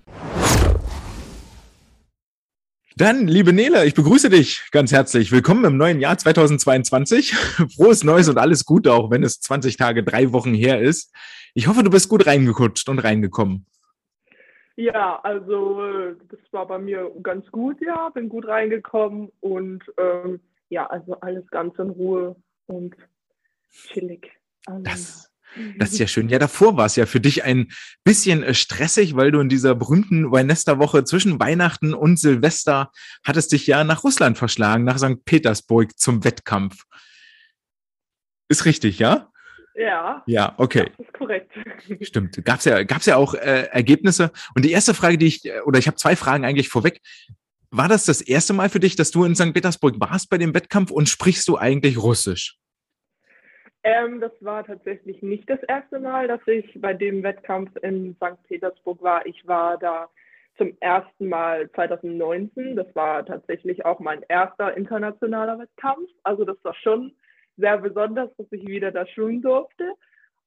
Dann, liebe Nele, ich begrüße dich ganz herzlich. Willkommen im neuen Jahr 2022. Frohes Neues und alles Gute, auch wenn es 20 Tage, drei Wochen her ist. Ich hoffe, du bist gut reingekutscht und reingekommen. Ja, also das war bei mir ganz gut, ja, bin gut reingekommen und ähm, ja, also alles ganz in Ruhe und chillig. Also, das, das ist ja schön. Ja, davor war es ja für dich ein bisschen äh, stressig, weil du in dieser berühmten Weihnachtwoche zwischen Weihnachten und Silvester hattest dich ja nach Russland verschlagen, nach St. Petersburg zum Wettkampf. Ist richtig, ja? Ja. Ja, okay. Das ist korrekt. Stimmt. Gab es ja, gab's ja auch äh, Ergebnisse. Und die erste Frage, die ich, äh, oder ich habe zwei Fragen eigentlich vorweg. War das das erste Mal für dich, dass du in St. Petersburg warst bei dem Wettkampf und sprichst du eigentlich Russisch? Ähm, das war tatsächlich nicht das erste Mal, dass ich bei dem Wettkampf in St. Petersburg war. Ich war da zum ersten Mal 2019. Das war tatsächlich auch mein erster internationaler Wettkampf. Also das war schon sehr besonders, dass ich wieder da schwimmen durfte.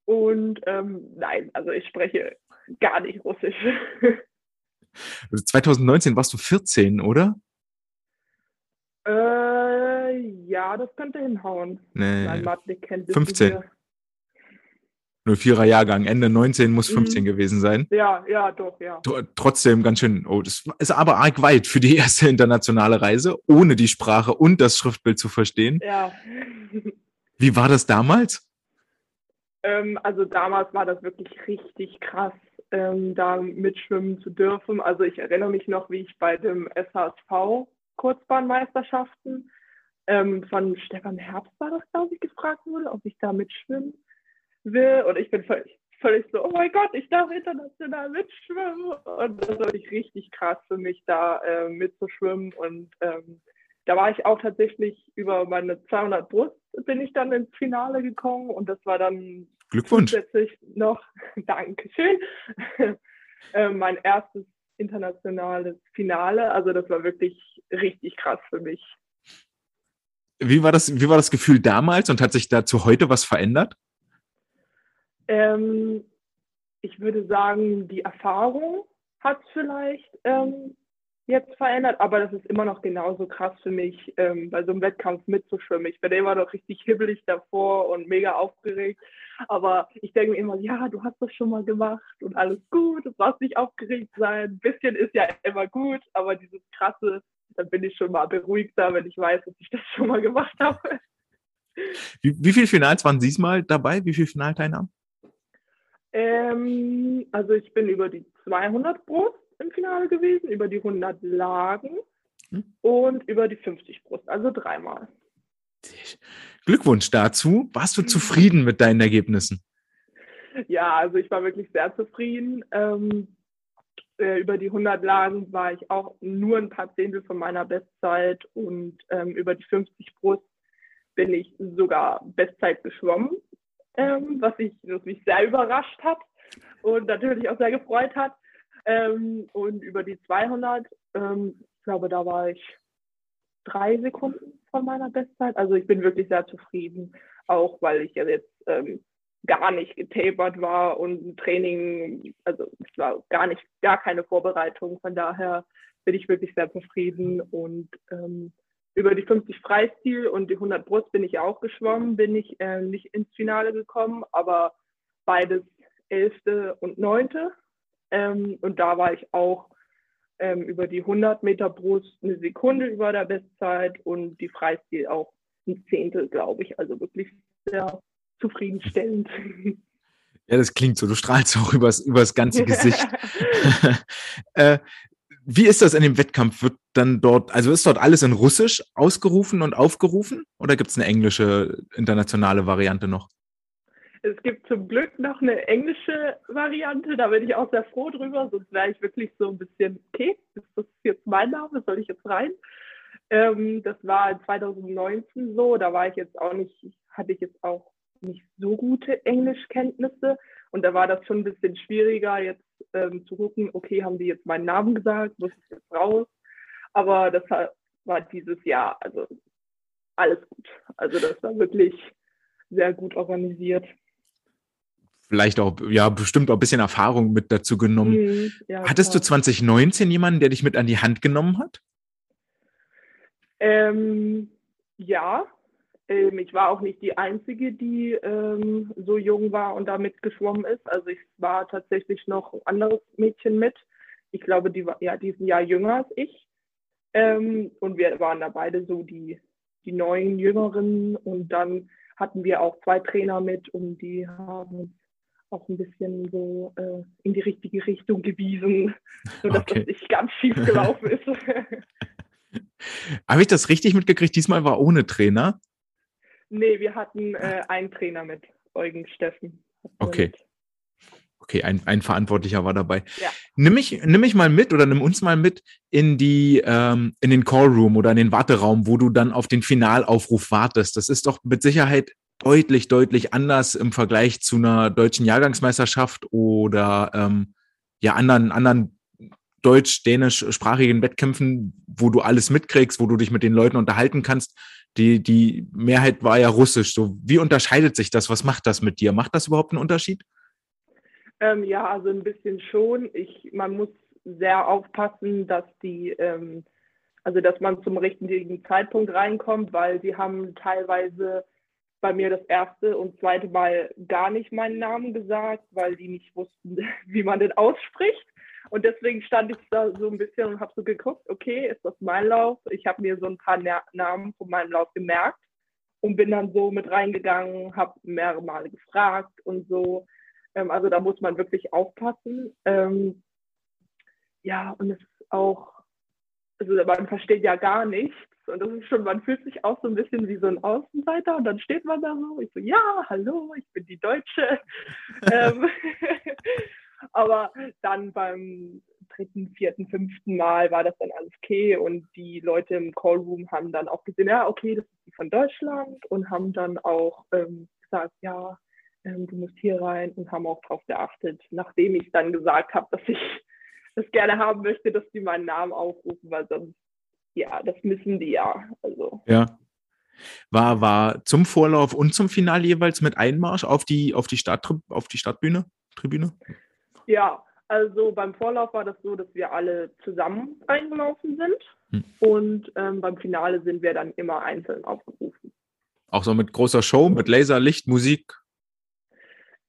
Und ähm, nein, also ich spreche gar nicht Russisch. 2019 warst du 14, oder? Äh, ja, das könnte hinhauen. Nee, Mein Mathe kennt 15. 04er Jahrgang, Ende 19 muss 15 mhm. gewesen sein. Ja, ja, doch, ja. Trotzdem ganz schön, oh, das ist aber arg weit für die erste internationale Reise, ohne die Sprache und das Schriftbild zu verstehen. Ja. Wie war das damals? Ähm, also damals war das wirklich richtig krass, ähm, da mitschwimmen zu dürfen. Also ich erinnere mich noch, wie ich bei dem SHSV Kurzbahnmeisterschaften ähm, von Stefan Herbst war das, glaube ich, gefragt wurde, ob ich da mitschwimmen will. Und ich bin völlig, völlig so, oh mein Gott, ich darf international mitschwimmen. Und das war wirklich richtig krass für mich, da äh, mitzuschwimmen. Und ähm, da war ich auch tatsächlich über meine 200 Brust bin ich dann ins Finale gekommen und das war dann Glückwunsch. zusätzlich noch, Dankeschön, äh, mein erstes internationales Finale. Also das war wirklich richtig krass für mich. Wie war das, wie war das Gefühl damals und hat sich dazu heute was verändert? Ähm, ich würde sagen, die Erfahrung hat es vielleicht ähm, jetzt verändert, aber das ist immer noch genauso krass für mich, ähm, bei so einem Wettkampf mitzuschwimmen. Ich bin immer noch richtig hibbelig davor und mega aufgeregt. Aber ich denke mir immer, ja, du hast das schon mal gemacht und alles gut, du brauchst nicht aufgeregt sein. Ein bisschen ist ja immer gut, aber dieses krasse, dann bin ich schon mal beruhigter, wenn ich weiß, dass ich das schon mal gemacht habe. Wie, wie viele Finals waren diesmal dabei? Wie viele Finalteilnahmen? Ähm, also ich bin über die 200 Brust im Finale gewesen, über die 100 Lagen hm. und über die 50 Brust, also dreimal. Glückwunsch dazu. Warst du zufrieden mit deinen Ergebnissen? Ja, also ich war wirklich sehr zufrieden. Ähm, äh, über die 100 Lagen war ich auch nur ein paar Zehntel von meiner Bestzeit und ähm, über die 50 Brust bin ich sogar Bestzeit geschwommen, ähm, was, ich, was mich sehr überrascht hat und natürlich auch sehr gefreut hat. Ähm, und über die 200, ähm, ich glaube, da war ich drei Sekunden von meiner Bestzeit. Also ich bin wirklich sehr zufrieden, auch weil ich ja jetzt ähm, gar nicht getapert war und Training, also es war gar nicht, gar keine Vorbereitung. Von daher bin ich wirklich sehr zufrieden und ähm, über die 50 Freistil und die 100 Brust bin ich auch geschwommen, bin ich äh, nicht ins Finale gekommen, aber beides elfte und neunte. Ähm, und da war ich auch ähm, über die 100 Meter Brust eine Sekunde über der Bestzeit und die Freistil auch ein Zehntel, glaube ich. Also wirklich sehr zufriedenstellend. Ja, das klingt so. Du strahlst auch übers, übers ganze Gesicht. äh, wie ist das in dem Wettkampf? Wird dann dort, also ist dort alles in Russisch ausgerufen und aufgerufen? Oder gibt es eine englische internationale Variante noch? Es gibt zum Glück noch eine englische Variante, da bin ich auch sehr froh drüber, sonst wäre ich wirklich so ein bisschen, okay, ist das jetzt mein Name, soll ich jetzt rein? Ähm, das war 2019 so, da war ich jetzt auch nicht, hatte ich jetzt auch nicht so gute Englischkenntnisse und da war das schon ein bisschen schwieriger, jetzt ähm, zu gucken, okay, haben die jetzt meinen Namen gesagt, muss ich jetzt raus? Aber das war dieses Jahr, also alles gut. Also das war wirklich sehr gut organisiert. Vielleicht auch, ja, bestimmt auch ein bisschen Erfahrung mit dazu genommen. Mhm, ja, Hattest klar. du 2019 jemanden, der dich mit an die Hand genommen hat? Ähm, ja, ähm, ich war auch nicht die Einzige, die ähm, so jung war und da mitgeschwommen ist. Also ich war tatsächlich noch ein anderes Mädchen mit. Ich glaube, die war ja diesen Jahr jünger als ich. Ähm, und wir waren da beide so die, die neuen Jüngeren. Und dann hatten wir auch zwei Trainer mit und die haben uns auch ein bisschen so äh, in die richtige Richtung gewiesen, sodass okay. das nicht ganz schief gelaufen ist. Habe ich das richtig mitgekriegt? Diesmal war ohne Trainer? Nee, wir hatten äh, einen Trainer mit, Eugen Steffen. Okay. Okay, ein, ein Verantwortlicher war dabei. Ja. Nimm, mich, nimm mich mal mit oder nimm uns mal mit in die ähm, in den Callroom oder in den Warteraum, wo du dann auf den Finalaufruf wartest. Das ist doch mit Sicherheit deutlich, deutlich anders im Vergleich zu einer deutschen Jahrgangsmeisterschaft oder ähm, ja anderen, anderen deutsch-dänischsprachigen Wettkämpfen, wo du alles mitkriegst, wo du dich mit den Leuten unterhalten kannst die, die Mehrheit war ja russisch. So, wie unterscheidet sich das? Was macht das mit dir? Macht das überhaupt einen Unterschied? Ähm, ja, also ein bisschen schon. Ich, man muss sehr aufpassen, dass die, ähm, also dass man zum richtigen Zeitpunkt reinkommt, weil sie haben teilweise bei mir das erste und zweite Mal gar nicht meinen Namen gesagt, weil die nicht wussten, wie man den ausspricht. Und deswegen stand ich da so ein bisschen und habe so geguckt, okay, ist das mein Lauf? Ich habe mir so ein paar Na Namen von meinem Lauf gemerkt und bin dann so mit reingegangen, habe mehrere Male gefragt und so. Ähm, also da muss man wirklich aufpassen. Ähm, ja, und es ist auch, also man versteht ja gar nichts. Und das ist schon, man fühlt sich auch so ein bisschen wie so ein Außenseiter und dann steht man da so, ich so, ja, hallo, ich bin die Deutsche. ähm, aber dann beim dritten, vierten, fünften Mal war das dann alles okay und die Leute im Callroom haben dann auch gesehen, ja, okay, das ist die von Deutschland und haben dann auch ähm, gesagt, ja, ähm, du musst hier rein und haben auch darauf geachtet, nachdem ich dann gesagt habe, dass ich das gerne haben möchte, dass die meinen Namen aufrufen, weil sonst, ja, das müssen die ja. Also. Ja. War, war zum Vorlauf und zum Finale jeweils mit Einmarsch auf die, auf die, Start, auf die Startbühne? Tribüne? Ja, also beim Vorlauf war das so, dass wir alle zusammen eingelaufen sind hm. und ähm, beim Finale sind wir dann immer einzeln aufgerufen. Auch so mit großer Show, mit Laser, Licht, Musik?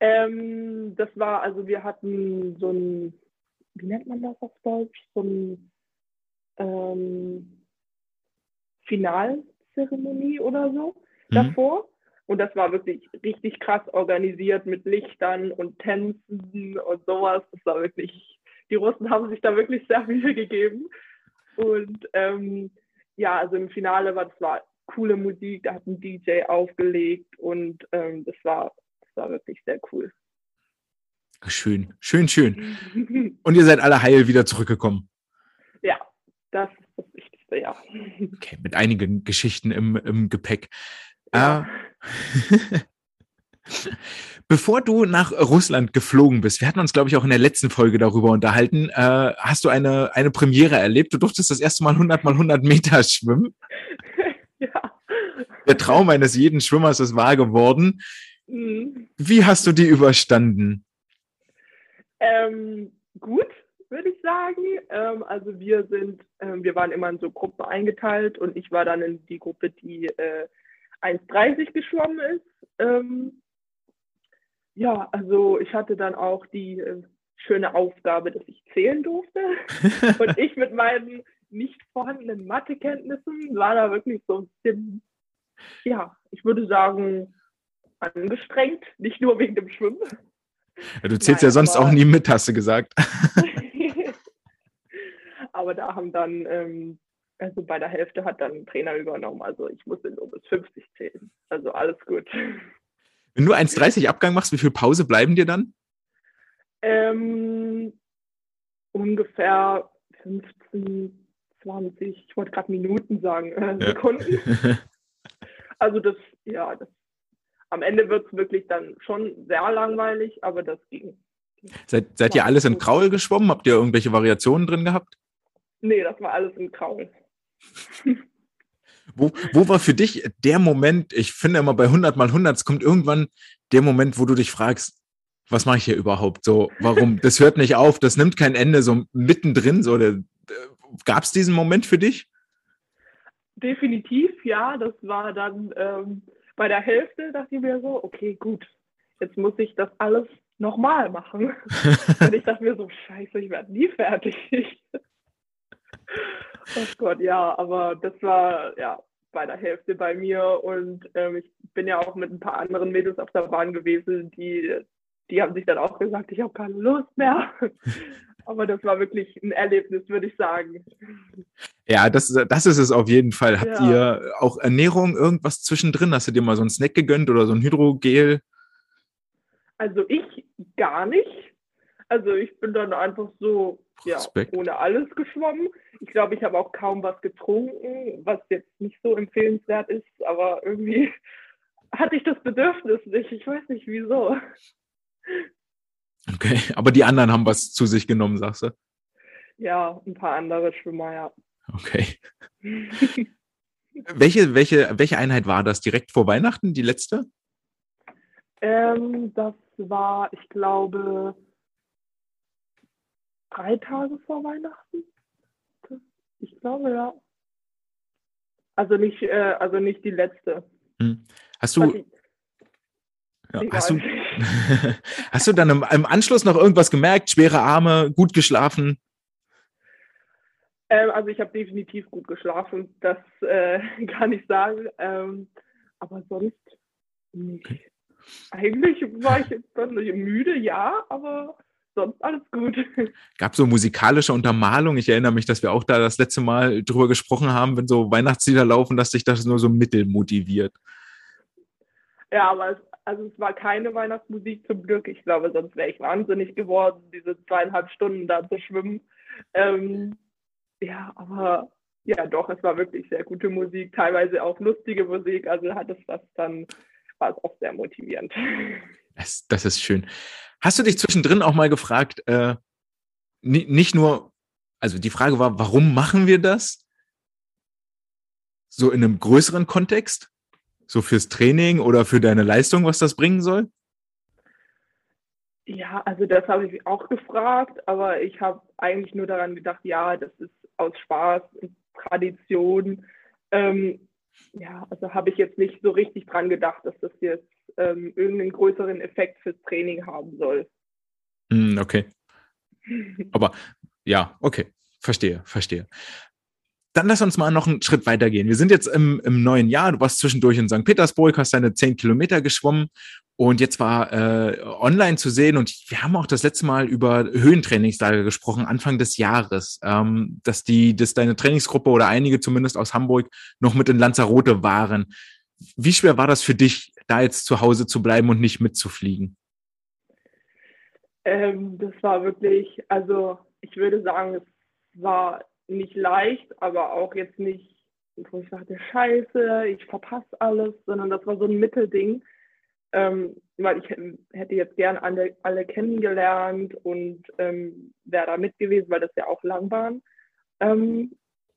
Ähm, das war, also wir hatten so ein, wie nennt man das auf Deutsch? So ein ähm, Finalzeremonie oder so mhm. davor. Und das war wirklich richtig krass organisiert mit Lichtern und Tänzen und sowas. Das war wirklich, die Russen haben sich da wirklich sehr Mühe gegeben. Und ähm, ja, also im Finale war das war coole Musik, da hat ein DJ aufgelegt und ähm, das war, das war wirklich sehr cool. Schön, schön, schön. Und ihr seid alle heil wieder zurückgekommen. Ja, das ist das Wichtigste, ja. Okay, mit einigen Geschichten im, im Gepäck. Ja. Äh, bevor du nach Russland geflogen bist, wir hatten uns, glaube ich, auch in der letzten Folge darüber unterhalten, äh, hast du eine, eine Premiere erlebt. Du durftest das erste Mal 100 mal 100 Meter schwimmen. Ja. Der Traum eines jeden Schwimmers ist wahr geworden. Mhm. Wie hast du die überstanden? Ähm, gut, würde ich sagen. Ähm, also wir sind, ähm, wir waren immer in so Gruppen eingeteilt und ich war dann in die Gruppe, die äh, 1,30 geschwommen ist. Ähm, ja, also ich hatte dann auch die äh, schöne Aufgabe, dass ich zählen durfte. und ich mit meinen nicht vorhandenen Mathekenntnissen war da wirklich so ein bisschen, ja, ich würde sagen, angestrengt, nicht nur wegen dem Schwimmen. Ja, du zählst Nein, ja sonst auch nie mit, hast du gesagt. aber da haben dann, ähm, also bei der Hälfte hat dann ein Trainer übernommen. Also ich musste nur bis 50 zählen. Also alles gut. Wenn du 1,30 Abgang machst, wie viel Pause bleiben dir dann? Ähm, ungefähr 15, 20, ich wollte gerade Minuten sagen, äh, Sekunden. Ja. also das, ja, das, am Ende wird es wirklich dann schon sehr langweilig, aber das ging. Seid, seid ihr alles in Kraul geschwommen? Habt ihr irgendwelche Variationen drin gehabt? Nee, das war alles in Kraul. Wo, wo war für dich der Moment, ich finde immer bei 100 mal 100, es kommt irgendwann der Moment, wo du dich fragst, was mache ich hier überhaupt? So, warum? Das hört nicht auf, das nimmt kein Ende, so mittendrin. So, gab es diesen Moment für dich? Definitiv, ja. Das war dann ähm, bei der Hälfte, dachte ich mir so, okay, gut, jetzt muss ich das alles nochmal machen. Und ich dachte mir so, scheiße, ich werde nie fertig. oh Gott, ja, aber das war ja bei der Hälfte bei mir und ähm, ich bin ja auch mit ein paar anderen Mädels auf der Bahn gewesen, die, die haben sich dann auch gesagt, ich habe keine Lust mehr. aber das war wirklich ein Erlebnis, würde ich sagen. Ja, das, das ist es auf jeden Fall. Habt ja. ihr auch Ernährung, irgendwas zwischendrin? Hast du dir mal so einen Snack gegönnt oder so ein Hydrogel? Also ich gar nicht. Also ich bin dann einfach so ja, ohne alles geschwommen. Ich glaube, ich habe auch kaum was getrunken, was jetzt nicht so empfehlenswert ist, aber irgendwie hatte ich das Bedürfnis nicht. Ich weiß nicht wieso. Okay, aber die anderen haben was zu sich genommen, sagst du? Ja, ein paar andere Schwimmer, ja. Okay. welche, welche, welche Einheit war das? Direkt vor Weihnachten, die letzte? Ähm, das war, ich glaube, drei Tage vor Weihnachten. Ich glaube, ja. Also nicht, äh, also nicht die letzte. Hm. Hast du. Ja, hast, du hast du dann im, im, Anschluss noch irgendwas gemerkt? Schwere Arme, gut geschlafen? Ähm, also ich habe definitiv gut geschlafen, das äh, kann ich sagen. Ähm, aber sonst nicht. Okay. Eigentlich war ich jetzt dann müde, ja, aber sonst alles gut. Gab so musikalische Untermalung. Ich erinnere mich, dass wir auch da das letzte Mal drüber gesprochen haben, wenn so Weihnachtslieder laufen, dass sich das nur so mittel motiviert. Ja, aber es, also es war keine Weihnachtsmusik zum Glück. Ich glaube, sonst wäre ich wahnsinnig geworden, diese zweieinhalb Stunden da zu schwimmen. Ähm, ja, aber ja, doch, es war wirklich sehr gute Musik, teilweise auch lustige Musik. Also hat es was dann, war es auch sehr motivierend. Das, das ist schön. Hast du dich zwischendrin auch mal gefragt, äh, nicht nur, also die Frage war, warum machen wir das? So in einem größeren Kontext? So fürs Training oder für deine Leistung, was das bringen soll? Ja, also das habe ich auch gefragt, aber ich habe eigentlich nur daran gedacht, ja, das ist aus Spaß und Tradition. Ähm, ja, also habe ich jetzt nicht so richtig dran gedacht, dass das jetzt ähm, irgendeinen größeren Effekt fürs Training haben soll. Hm, okay. Aber ja, okay. Verstehe, verstehe. Dann lass uns mal noch einen Schritt weiter gehen. Wir sind jetzt im, im neuen Jahr. Du warst zwischendurch in St. Petersburg, hast deine zehn Kilometer geschwommen und jetzt war äh, online zu sehen und wir haben auch das letzte Mal über Höhentrainingslager gesprochen, Anfang des Jahres, ähm, dass die, dass deine Trainingsgruppe oder einige zumindest aus Hamburg noch mit in Lanzarote waren. Wie schwer war das für dich, da jetzt zu Hause zu bleiben und nicht mitzufliegen? Ähm, das war wirklich, also ich würde sagen, es war nicht leicht, aber auch jetzt nicht, wo ich dachte, scheiße, ich verpasse alles, sondern das war so ein Mittelding. Ähm, weil ich hätte jetzt gern alle, alle kennengelernt und ähm, wäre da mit gewesen, weil das ja auch Langbahn ähm,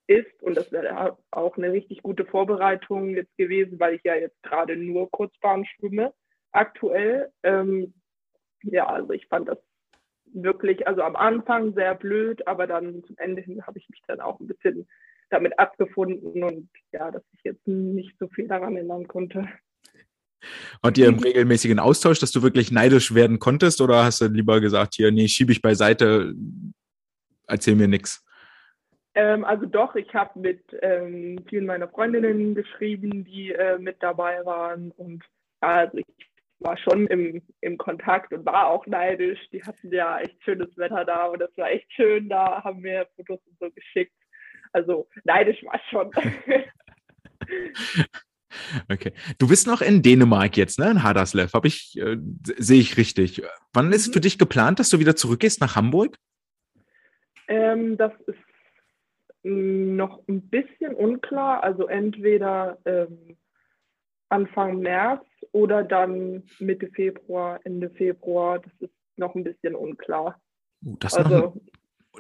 ist und das wäre auch eine richtig gute Vorbereitung jetzt gewesen, weil ich ja jetzt gerade nur Kurzbahn schwimme aktuell. Ähm, ja, also ich fand das wirklich, also am Anfang sehr blöd, aber dann zum Ende hin habe ich mich dann auch ein bisschen damit abgefunden und ja, dass ich jetzt nicht so viel daran ändern konnte. Wart ihr im regelmäßigen Austausch, dass du wirklich neidisch werden konntest oder hast du lieber gesagt, hier, nee, schiebe ich beiseite, erzähl mir nichts? Ähm, also doch, ich habe mit ähm, vielen meiner Freundinnen geschrieben, die äh, mit dabei waren und also ich war schon im, im Kontakt und war auch neidisch. Die hatten ja echt schönes Wetter da und es war echt schön da, haben mir Fotos und so geschickt. Also neidisch war schon. Okay. Du bist noch in Dänemark jetzt, ne? In Haderslev. Habe ich, äh, sehe ich richtig. Wann ist mhm. für dich geplant, dass du wieder zurückgehst nach Hamburg? Ähm, das ist noch ein bisschen unklar. Also entweder ähm, Anfang März oder dann Mitte Februar, Ende Februar. Das ist noch ein bisschen unklar. Uh, das, also, noch,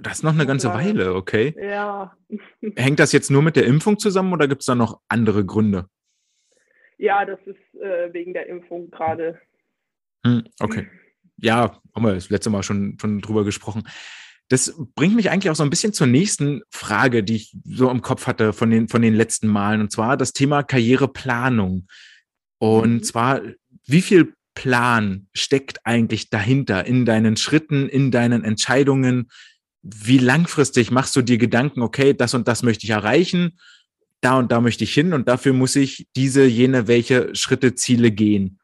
das ist noch eine ganze Weile, okay. Ja. Hängt das jetzt nur mit der Impfung zusammen oder gibt es da noch andere Gründe? Ja, das ist äh, wegen der Impfung gerade. Hm, okay. Ja, haben wir das letzte Mal schon, schon drüber gesprochen. Das bringt mich eigentlich auch so ein bisschen zur nächsten Frage, die ich so im Kopf hatte von den, von den letzten Malen, und zwar das Thema Karriereplanung. Und mhm. zwar, wie viel Plan steckt eigentlich dahinter in deinen Schritten, in deinen Entscheidungen? Wie langfristig machst du dir Gedanken, okay, das und das möchte ich erreichen, da und da möchte ich hin und dafür muss ich diese, jene, welche Schritte, Ziele gehen?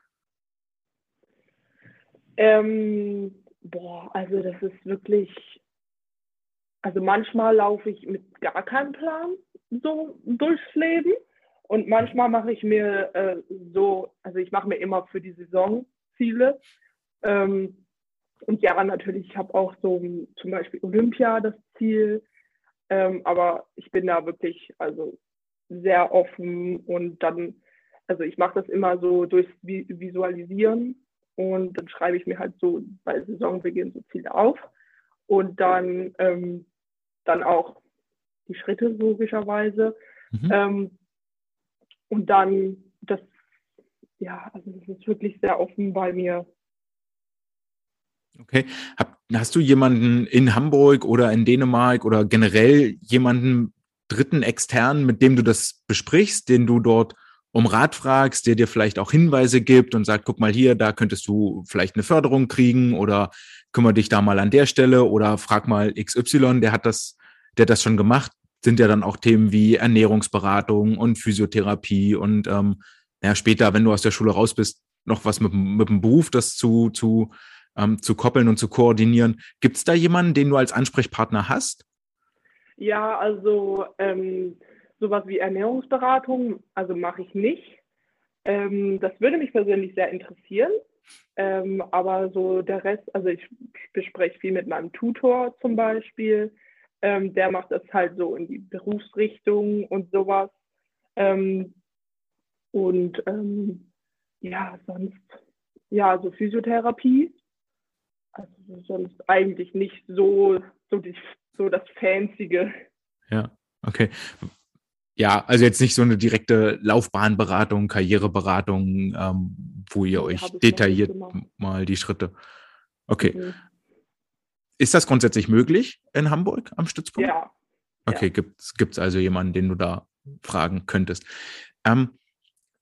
Ähm, boah, also das ist wirklich also manchmal laufe ich mit gar keinem Plan so durchs Leben. Und manchmal mache ich mir äh, so, also ich mache mir immer für die Saison Ziele. Ähm, und ja, natürlich, ich habe auch so zum Beispiel Olympia das Ziel, ähm, aber ich bin da wirklich also sehr offen und dann, also ich mache das immer so durchs Visualisieren. Und dann schreibe ich mir halt so bei Saisonbeginn so Ziele auf. Und dann ähm, dann auch die Schritte logischerweise. Mhm. Ähm, und dann das, ja, also das ist wirklich sehr offen bei mir. Okay. Hab, hast du jemanden in Hamburg oder in Dänemark oder generell jemanden dritten externen, mit dem du das besprichst, den du dort um Rat fragst, der dir vielleicht auch Hinweise gibt und sagt, guck mal hier, da könntest du vielleicht eine Förderung kriegen oder kümmere dich da mal an der Stelle oder frag mal XY, der hat das, der hat das schon gemacht, sind ja dann auch Themen wie Ernährungsberatung und Physiotherapie und ähm, ja, später, wenn du aus der Schule raus bist, noch was mit, mit dem Beruf, das zu, zu, ähm, zu koppeln und zu koordinieren. Gibt es da jemanden, den du als Ansprechpartner hast? Ja, also ähm, sowas wie Ernährungsberatung, also mache ich nicht. Ähm, das würde mich persönlich sehr interessieren. Ähm, aber so der Rest, also ich bespreche viel mit meinem Tutor zum Beispiel. Ähm, der macht das halt so in die Berufsrichtung und sowas. Ähm, und ähm, ja, sonst, ja, so Physiotherapie. Also sonst eigentlich nicht so, so, die, so das Fanzige. Ja, okay. Ja, also jetzt nicht so eine direkte Laufbahnberatung, Karriereberatung, ähm, wo ihr euch detailliert mal die Schritte. Okay. Mhm. Ist das grundsätzlich möglich in Hamburg am Stützpunkt? Ja. Okay, ja. gibt es also jemanden, den du da fragen könntest. Ähm,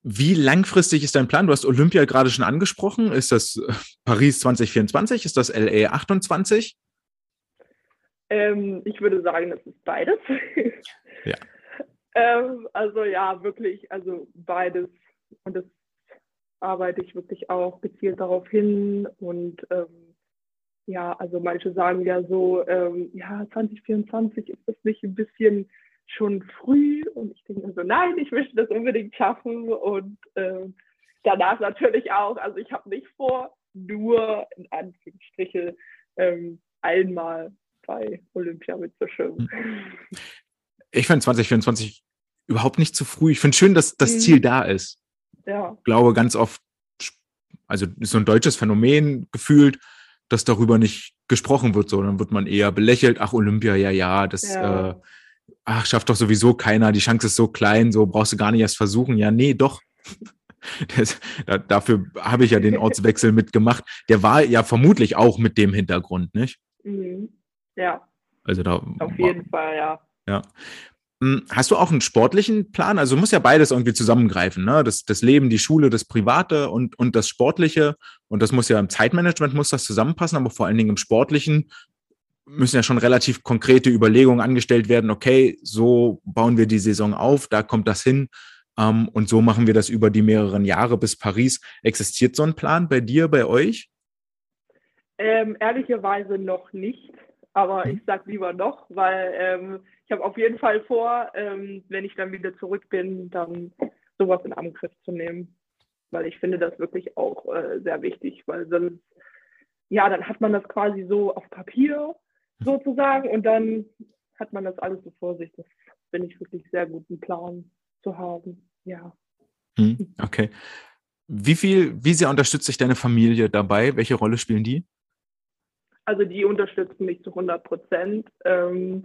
wie langfristig ist dein Plan? Du hast Olympia gerade schon angesprochen. Ist das äh, Paris 2024? Ist das LA 28? Ähm, ich würde sagen, das ist beides. Ja. ähm, also ja, wirklich, also beides. Und das arbeite ich wirklich auch gezielt darauf hin. Und ähm, ja, also manche sagen ja so, ähm, ja, 2024 ist das nicht ein bisschen schon früh? Und ich denke so, nein, ich möchte das unbedingt schaffen. Und ähm, danach natürlich auch. Also ich habe nicht vor, nur in Anführungsstriche ähm, einmal bei Olympia mitzuschwimmen. Ich finde 2024 überhaupt nicht zu früh. Ich finde schön, dass das mhm. Ziel da ist. Ja. Ich glaube ganz oft, also ist so ein deutsches Phänomen gefühlt, dass darüber nicht gesprochen wird, sondern wird man eher belächelt. Ach, Olympia, ja, ja, das, ja. Äh, ach, schafft doch sowieso keiner, die Chance ist so klein, so brauchst du gar nicht erst versuchen. Ja, nee, doch. Das, da, dafür habe ich ja den Ortswechsel mitgemacht. Der war ja vermutlich auch mit dem Hintergrund, nicht? Mhm. Ja. Also da. Auf jeden Fall, ja. Ja. Hm, hast du auch einen sportlichen Plan? Also muss ja beides irgendwie zusammengreifen, ne? Das, das Leben, die Schule, das Private und, und das Sportliche. Und das muss ja im Zeitmanagement muss das zusammenpassen, aber vor allen Dingen im Sportlichen müssen ja schon relativ konkrete Überlegungen angestellt werden. Okay, so bauen wir die Saison auf, da kommt das hin. Ähm, und so machen wir das über die mehreren Jahre bis Paris. Existiert so ein Plan bei dir, bei euch? Ähm, ehrlicherweise noch nicht, aber mhm. ich sag lieber noch, weil ähm, ich habe auf jeden Fall vor, ähm, wenn ich dann wieder zurück bin, dann sowas in Angriff zu nehmen. Weil ich finde das wirklich auch äh, sehr wichtig, weil sonst, ja, dann hat man das quasi so auf Papier sozusagen und dann hat man das alles so vor sich. Das finde ich wirklich sehr gut, einen Plan zu haben. Ja. Hm, okay. Wie viel, wie sehr unterstützt sich deine Familie dabei? Welche Rolle spielen die? Also die unterstützen mich zu 100 Prozent. Ähm,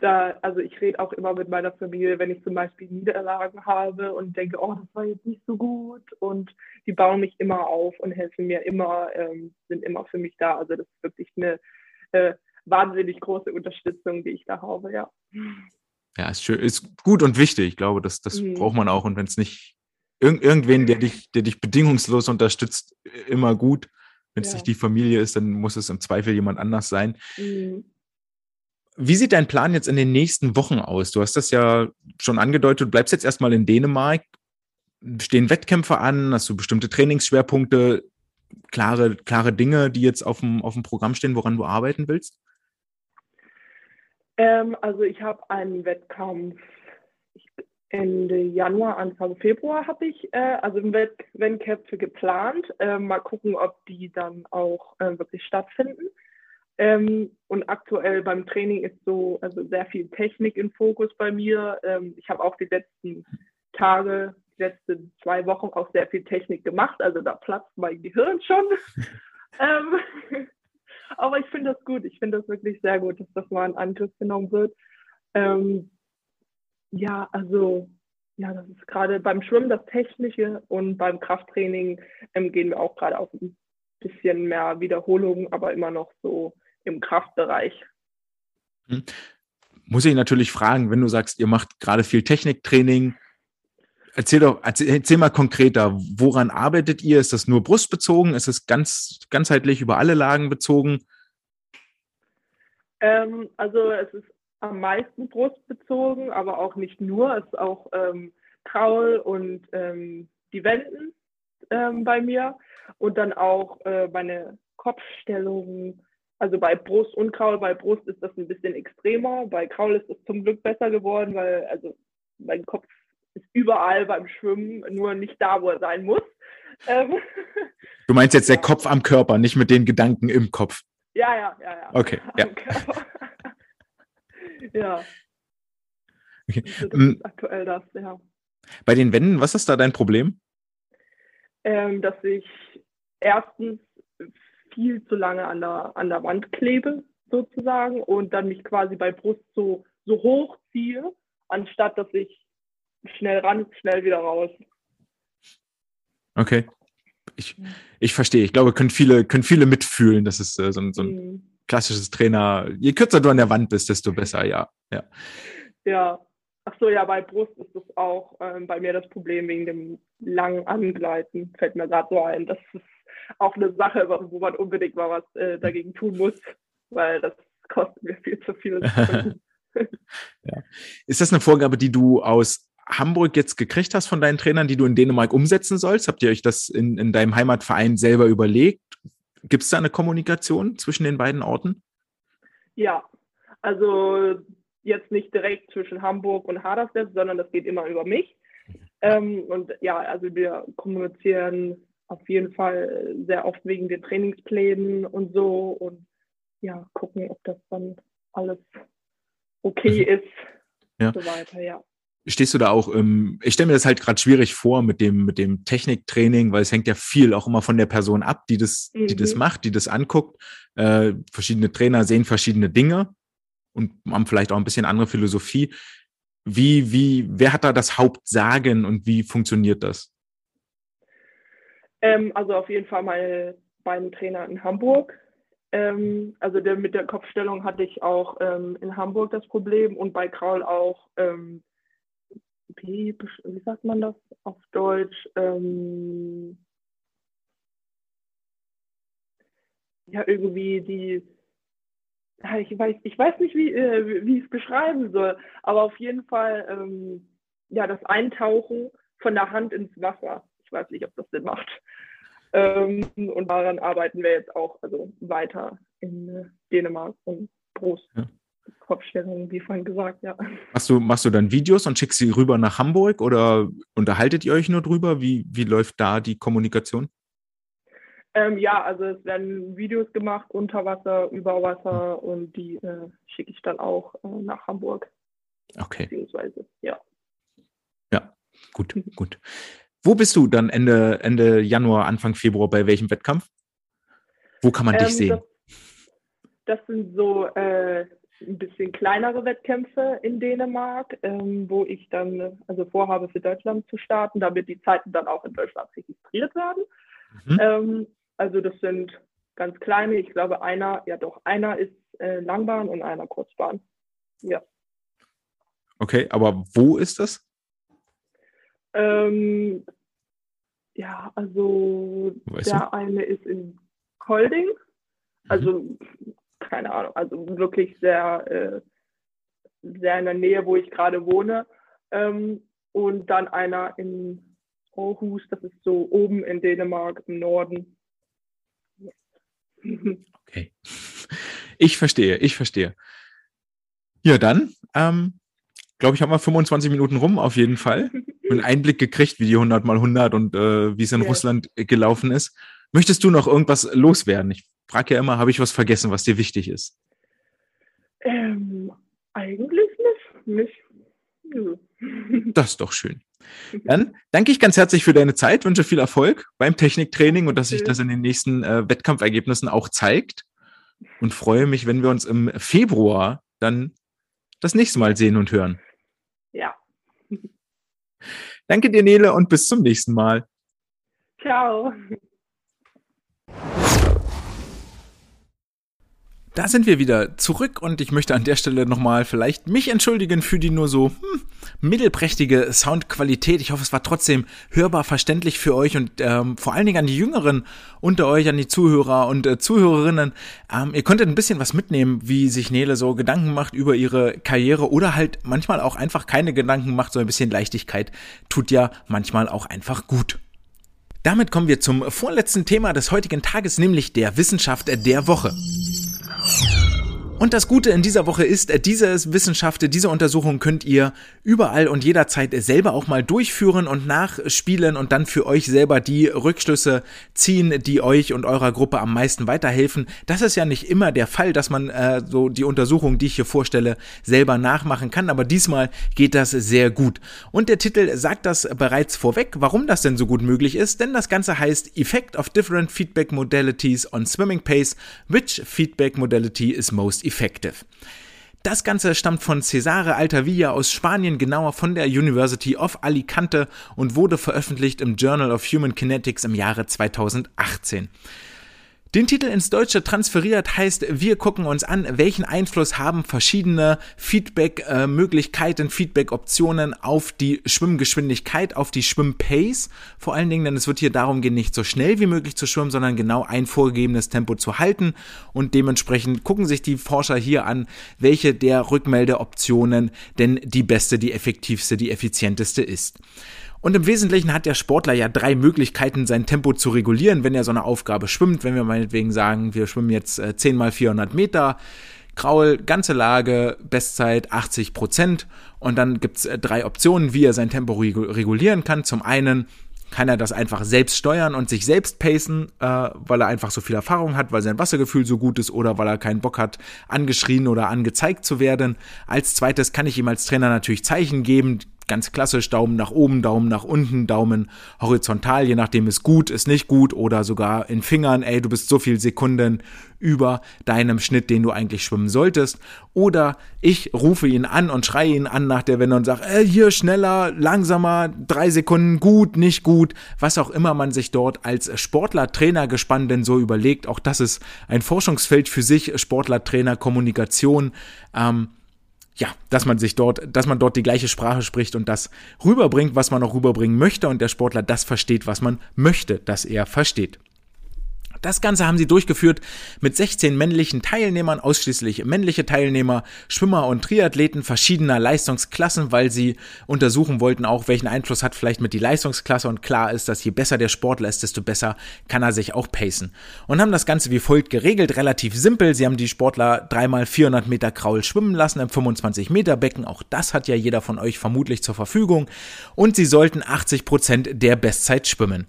da, also ich rede auch immer mit meiner Familie, wenn ich zum Beispiel Niederlagen habe und denke, oh, das war jetzt nicht so gut. Und die bauen mich immer auf und helfen mir immer, ähm, sind immer für mich da. Also das ist wirklich eine äh, wahnsinnig große Unterstützung, die ich da habe, ja. Ja, ist schön, ist gut und wichtig. Ich glaube, das, das mhm. braucht man auch. Und wenn es nicht irg irgendwen, der dich, der dich bedingungslos unterstützt, immer gut. Wenn es ja. nicht die Familie ist, dann muss es im Zweifel jemand anders sein. Mhm. Wie sieht dein Plan jetzt in den nächsten Wochen aus? Du hast das ja schon angedeutet, du bleibst jetzt erstmal in Dänemark. Stehen Wettkämpfe an? Hast du bestimmte Trainingsschwerpunkte? Klare, klare Dinge, die jetzt auf dem, auf dem Programm stehen, woran du arbeiten willst? Ähm, also ich habe einen Wettkampf Ende Januar, Anfang Februar habe ich äh, also Wettkämpfe geplant. Äh, mal gucken, ob die dann auch äh, wirklich stattfinden. Ähm, und aktuell beim Training ist so also sehr viel Technik im Fokus bei mir. Ähm, ich habe auch die letzten Tage, die letzten zwei Wochen auch sehr viel Technik gemacht. Also da platzt mein Gehirn schon. ähm, aber ich finde das gut. Ich finde das wirklich sehr gut, dass das mal in Angriff genommen wird. Ähm, ja, also ja, das ist gerade beim Schwimmen das Technische und beim Krafttraining ähm, gehen wir auch gerade auf ein bisschen mehr Wiederholungen, aber immer noch so im Kraftbereich. Hm. Muss ich natürlich fragen, wenn du sagst, ihr macht gerade viel Techniktraining, erzähl doch, erzähl, erzähl, mal konkreter, woran arbeitet ihr? Ist das nur brustbezogen? Ist es ganz, ganzheitlich über alle Lagen bezogen? Ähm, also es ist am meisten brustbezogen, aber auch nicht nur. Es ist auch ähm, Kraul und ähm, die Wenden ähm, bei mir und dann auch äh, meine Kopfstellung, also bei Brust und Kraul, bei Brust ist das ein bisschen extremer. Bei Kraul ist es zum Glück besser geworden, weil also mein Kopf ist überall beim Schwimmen, nur nicht da, wo er sein muss. Ähm, du meinst jetzt der Kopf am Körper, nicht mit den Gedanken im Kopf. Ja, ja, ja, ja. Okay. Ja. ja. Okay. Also das ist aktuell das, ja. Bei den Wänden, was ist da dein Problem? Ähm, dass ich erstens viel zu lange an der, an der Wand klebe, sozusagen, und dann mich quasi bei Brust so, so hoch ziehe, anstatt dass ich schnell ran, schnell wieder raus. Okay. Ich, ich verstehe. Ich glaube, können viele, können viele mitfühlen. Das ist äh, so, ein, so ein mhm. klassisches Trainer. Je kürzer du an der Wand bist, desto besser, ja. Ja. Ja. Ach so, ja, bei Brust ist das auch ähm, bei mir das Problem wegen dem langen Angleiten. Fällt mir gerade so ein. Das ist auch eine Sache, wo man unbedingt mal was äh, dagegen tun muss, weil das kostet mir viel zu viel. ja. Ist das eine Vorgabe, die du aus Hamburg jetzt gekriegt hast von deinen Trainern, die du in Dänemark umsetzen sollst? Habt ihr euch das in, in deinem Heimatverein selber überlegt? Gibt es da eine Kommunikation zwischen den beiden Orten? Ja, also jetzt nicht direkt zwischen Hamburg und Haderslev, sondern das geht immer über mich. Ähm, und ja, also wir kommunizieren auf jeden Fall sehr oft wegen den Trainingsplänen und so und ja, gucken, ob das dann alles okay mhm. ist. Ja. Und so weiter, ja. Stehst du da auch im, ich stelle mir das halt gerade schwierig vor mit dem, mit dem Techniktraining, weil es hängt ja viel auch immer von der Person ab, die das, mhm. die das mhm. macht, die das anguckt. Äh, verschiedene Trainer sehen verschiedene Dinge und haben vielleicht auch ein bisschen andere Philosophie. Wie, wie, wer hat da das Hauptsagen und wie funktioniert das? Ähm, also auf jeden Fall meine beiden Trainer in Hamburg. Ähm, also der, mit der Kopfstellung hatte ich auch ähm, in Hamburg das Problem und bei Kraul auch, ähm, wie, wie, sagt man das auf Deutsch? Ähm, ja, irgendwie die, ich weiß, ich weiß nicht, wie, äh, wie ich es beschreiben soll, aber auf jeden Fall, ähm, ja, das Eintauchen von der Hand ins Wasser. Ich weiß nicht, ob das Sinn macht. Ähm, und daran arbeiten wir jetzt auch also weiter in äh, Dänemark und Brust. Ja. Kopfstellung, wie vorhin gesagt, ja. Machst du, machst du dann Videos und schickst sie rüber nach Hamburg oder unterhaltet ihr euch nur drüber? Wie, wie läuft da die Kommunikation? Ähm, ja, also es werden Videos gemacht, unter Wasser, über Wasser hm. und die äh, schicke ich dann auch äh, nach Hamburg. Okay. Beziehungsweise, ja. Ja, gut, mhm. gut. Wo bist du dann Ende, Ende Januar, Anfang Februar? Bei welchem Wettkampf? Wo kann man ähm, dich sehen? Das, das sind so äh, ein bisschen kleinere Wettkämpfe in Dänemark, ähm, wo ich dann also vorhabe, für Deutschland zu starten, damit die Zeiten dann auch in Deutschland registriert werden. Mhm. Ähm, also das sind ganz kleine. Ich glaube, einer, ja doch, einer ist äh, Langbahn und einer Kurzbahn. Ja. Okay, aber wo ist das? Ähm, ja, also weißt der du? eine ist in Kolding. Also, mhm. keine Ahnung, also wirklich sehr, äh, sehr in der Nähe, wo ich gerade wohne. Ähm, und dann einer in Aarhus, das ist so oben in Dänemark im Norden. Okay. Ich verstehe, ich verstehe. Ja, dann, ähm, glaube ich, haben wir 25 Minuten rum, auf jeden Fall. einen Einblick gekriegt, wie die 100 mal 100 und äh, wie es in ja. Russland gelaufen ist. Möchtest du noch irgendwas loswerden? Ich frage ja immer, habe ich was vergessen, was dir wichtig ist? Ähm, eigentlich nicht. nicht. Das ist doch schön. Dann danke ich ganz herzlich für deine Zeit, wünsche viel Erfolg beim Techniktraining und dass sich das in den nächsten äh, Wettkampfergebnissen auch zeigt. Und freue mich, wenn wir uns im Februar dann das nächste Mal sehen und hören. Ja. Danke dir, Nele, und bis zum nächsten Mal. Ciao. Da sind wir wieder zurück und ich möchte an der Stelle nochmal vielleicht mich entschuldigen für die nur so hm, mittelprächtige Soundqualität. Ich hoffe, es war trotzdem hörbar verständlich für euch und ähm, vor allen Dingen an die Jüngeren unter euch, an die Zuhörer und äh, Zuhörerinnen. Ähm, ihr konntet ein bisschen was mitnehmen, wie sich Nele so Gedanken macht über ihre Karriere oder halt manchmal auch einfach keine Gedanken macht. So ein bisschen Leichtigkeit tut ja manchmal auch einfach gut. Damit kommen wir zum vorletzten Thema des heutigen Tages, nämlich der Wissenschaft der Woche. you Und das Gute in dieser Woche ist, diese Wissenschaft, diese Untersuchung könnt ihr überall und jederzeit selber auch mal durchführen und nachspielen und dann für euch selber die Rückschlüsse ziehen, die euch und eurer Gruppe am meisten weiterhelfen. Das ist ja nicht immer der Fall, dass man äh, so die Untersuchung, die ich hier vorstelle, selber nachmachen kann, aber diesmal geht das sehr gut. Und der Titel sagt das bereits vorweg, warum das denn so gut möglich ist, denn das Ganze heißt Effect of Different Feedback Modalities on Swimming Pace, which feedback modality is most. Das Ganze stammt von Cesare Altavilla aus Spanien, genauer von der University of Alicante und wurde veröffentlicht im Journal of Human Kinetics im Jahre 2018. Den Titel ins Deutsche transferiert heißt, wir gucken uns an, welchen Einfluss haben verschiedene Feedback-Möglichkeiten, Feedback-Optionen auf die Schwimmgeschwindigkeit, auf die Schwimmpace. Vor allen Dingen, denn es wird hier darum gehen, nicht so schnell wie möglich zu schwimmen, sondern genau ein vorgegebenes Tempo zu halten. Und dementsprechend gucken sich die Forscher hier an, welche der Rückmeldeoptionen denn die beste, die effektivste, die effizienteste ist. Und im Wesentlichen hat der Sportler ja drei Möglichkeiten, sein Tempo zu regulieren, wenn er so eine Aufgabe schwimmt. Wenn wir meinetwegen sagen, wir schwimmen jetzt äh, 10 mal 400 Meter, Kraul, ganze Lage, Bestzeit 80 Prozent. Und dann gibt's äh, drei Optionen, wie er sein Tempo regulieren kann. Zum einen kann er das einfach selbst steuern und sich selbst pacen, äh, weil er einfach so viel Erfahrung hat, weil sein Wassergefühl so gut ist oder weil er keinen Bock hat, angeschrien oder angezeigt zu werden. Als zweites kann ich ihm als Trainer natürlich Zeichen geben, ganz klassisch Daumen nach oben, Daumen nach unten, Daumen horizontal, je nachdem ist gut, ist nicht gut oder sogar in Fingern, ey, du bist so viel Sekunden über deinem Schnitt, den du eigentlich schwimmen solltest. Oder ich rufe ihn an und schreie ihn an nach der Wende und sage, ey, hier schneller, langsamer, drei Sekunden, gut, nicht gut, was auch immer man sich dort als Sportler, Trainer gespannt denn so überlegt. Auch das ist ein Forschungsfeld für sich, Sportler, Trainer, Kommunikation. Ähm, ja, dass man sich dort, dass man dort die gleiche Sprache spricht und das rüberbringt, was man auch rüberbringen möchte und der Sportler das versteht, was man möchte, dass er versteht. Das Ganze haben sie durchgeführt mit 16 männlichen Teilnehmern, ausschließlich männliche Teilnehmer, Schwimmer und Triathleten verschiedener Leistungsklassen, weil sie untersuchen wollten auch, welchen Einfluss hat vielleicht mit die Leistungsklasse und klar ist, dass je besser der Sportler ist, desto besser kann er sich auch pacen. Und haben das Ganze wie folgt geregelt, relativ simpel. Sie haben die Sportler dreimal 400 Meter Kraul schwimmen lassen im 25 Meter Becken. Auch das hat ja jeder von euch vermutlich zur Verfügung. Und sie sollten 80 Prozent der Bestzeit schwimmen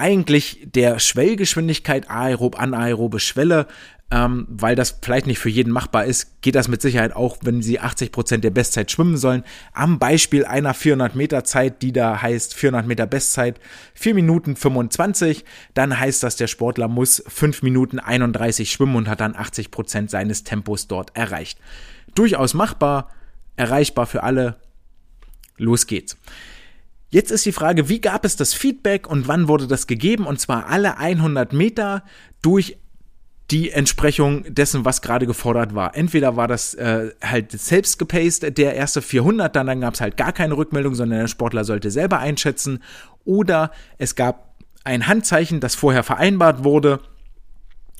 eigentlich der Schwellgeschwindigkeit aerob, anaerobe Schwelle, ähm, weil das vielleicht nicht für jeden machbar ist, geht das mit Sicherheit auch, wenn sie 80 Prozent der Bestzeit schwimmen sollen. Am Beispiel einer 400 Meter Zeit, die da heißt 400 Meter Bestzeit 4 Minuten 25, dann heißt das, der Sportler muss 5 Minuten 31 schwimmen und hat dann 80 Prozent seines Tempos dort erreicht. Durchaus machbar, erreichbar für alle. Los geht's. Jetzt ist die Frage, wie gab es das Feedback und wann wurde das gegeben? Und zwar alle 100 Meter durch die Entsprechung dessen, was gerade gefordert war. Entweder war das äh, halt selbst gepaced, der erste 400, dann, dann gab es halt gar keine Rückmeldung, sondern der Sportler sollte selber einschätzen. Oder es gab ein Handzeichen, das vorher vereinbart wurde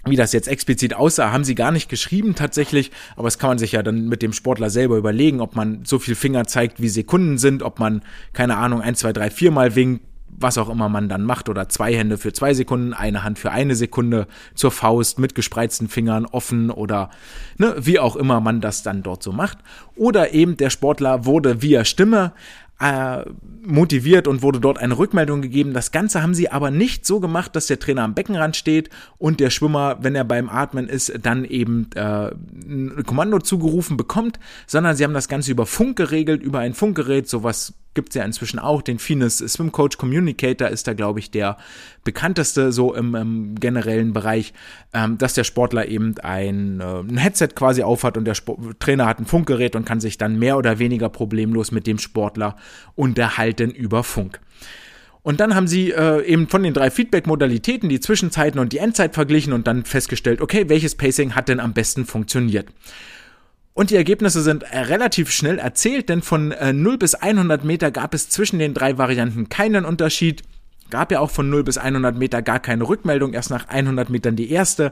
wie das jetzt explizit aussah, haben sie gar nicht geschrieben tatsächlich, aber das kann man sich ja dann mit dem Sportler selber überlegen, ob man so viel Finger zeigt, wie Sekunden sind, ob man, keine Ahnung, ein, zwei, drei, viermal winkt, was auch immer man dann macht, oder zwei Hände für zwei Sekunden, eine Hand für eine Sekunde zur Faust mit gespreizten Fingern offen oder ne, wie auch immer man das dann dort so macht. Oder eben der Sportler wurde via Stimme äh, motiviert und wurde dort eine Rückmeldung gegeben. Das Ganze haben sie aber nicht so gemacht, dass der Trainer am Beckenrand steht und der Schwimmer, wenn er beim Atmen ist, dann eben äh, ein Kommando zugerufen bekommt, sondern sie haben das Ganze über Funk geregelt, über ein Funkgerät, sowas gibt's ja inzwischen auch. Den Fines Swim Coach Communicator ist da, glaube ich, der bekannteste so im, im generellen Bereich, ähm, dass der Sportler eben ein, äh, ein Headset quasi aufhat und der Sport Trainer hat ein Funkgerät und kann sich dann mehr oder weniger problemlos mit dem Sportler unterhalten über Funk. Und dann haben sie äh, eben von den drei Feedback-Modalitäten die Zwischenzeiten und die Endzeit verglichen und dann festgestellt, okay, welches Pacing hat denn am besten funktioniert? Und die Ergebnisse sind äh, relativ schnell erzählt, denn von äh, 0 bis 100 Meter gab es zwischen den drei Varianten keinen Unterschied. Gab ja auch von 0 bis 100 Meter gar keine Rückmeldung, erst nach 100 Metern die erste.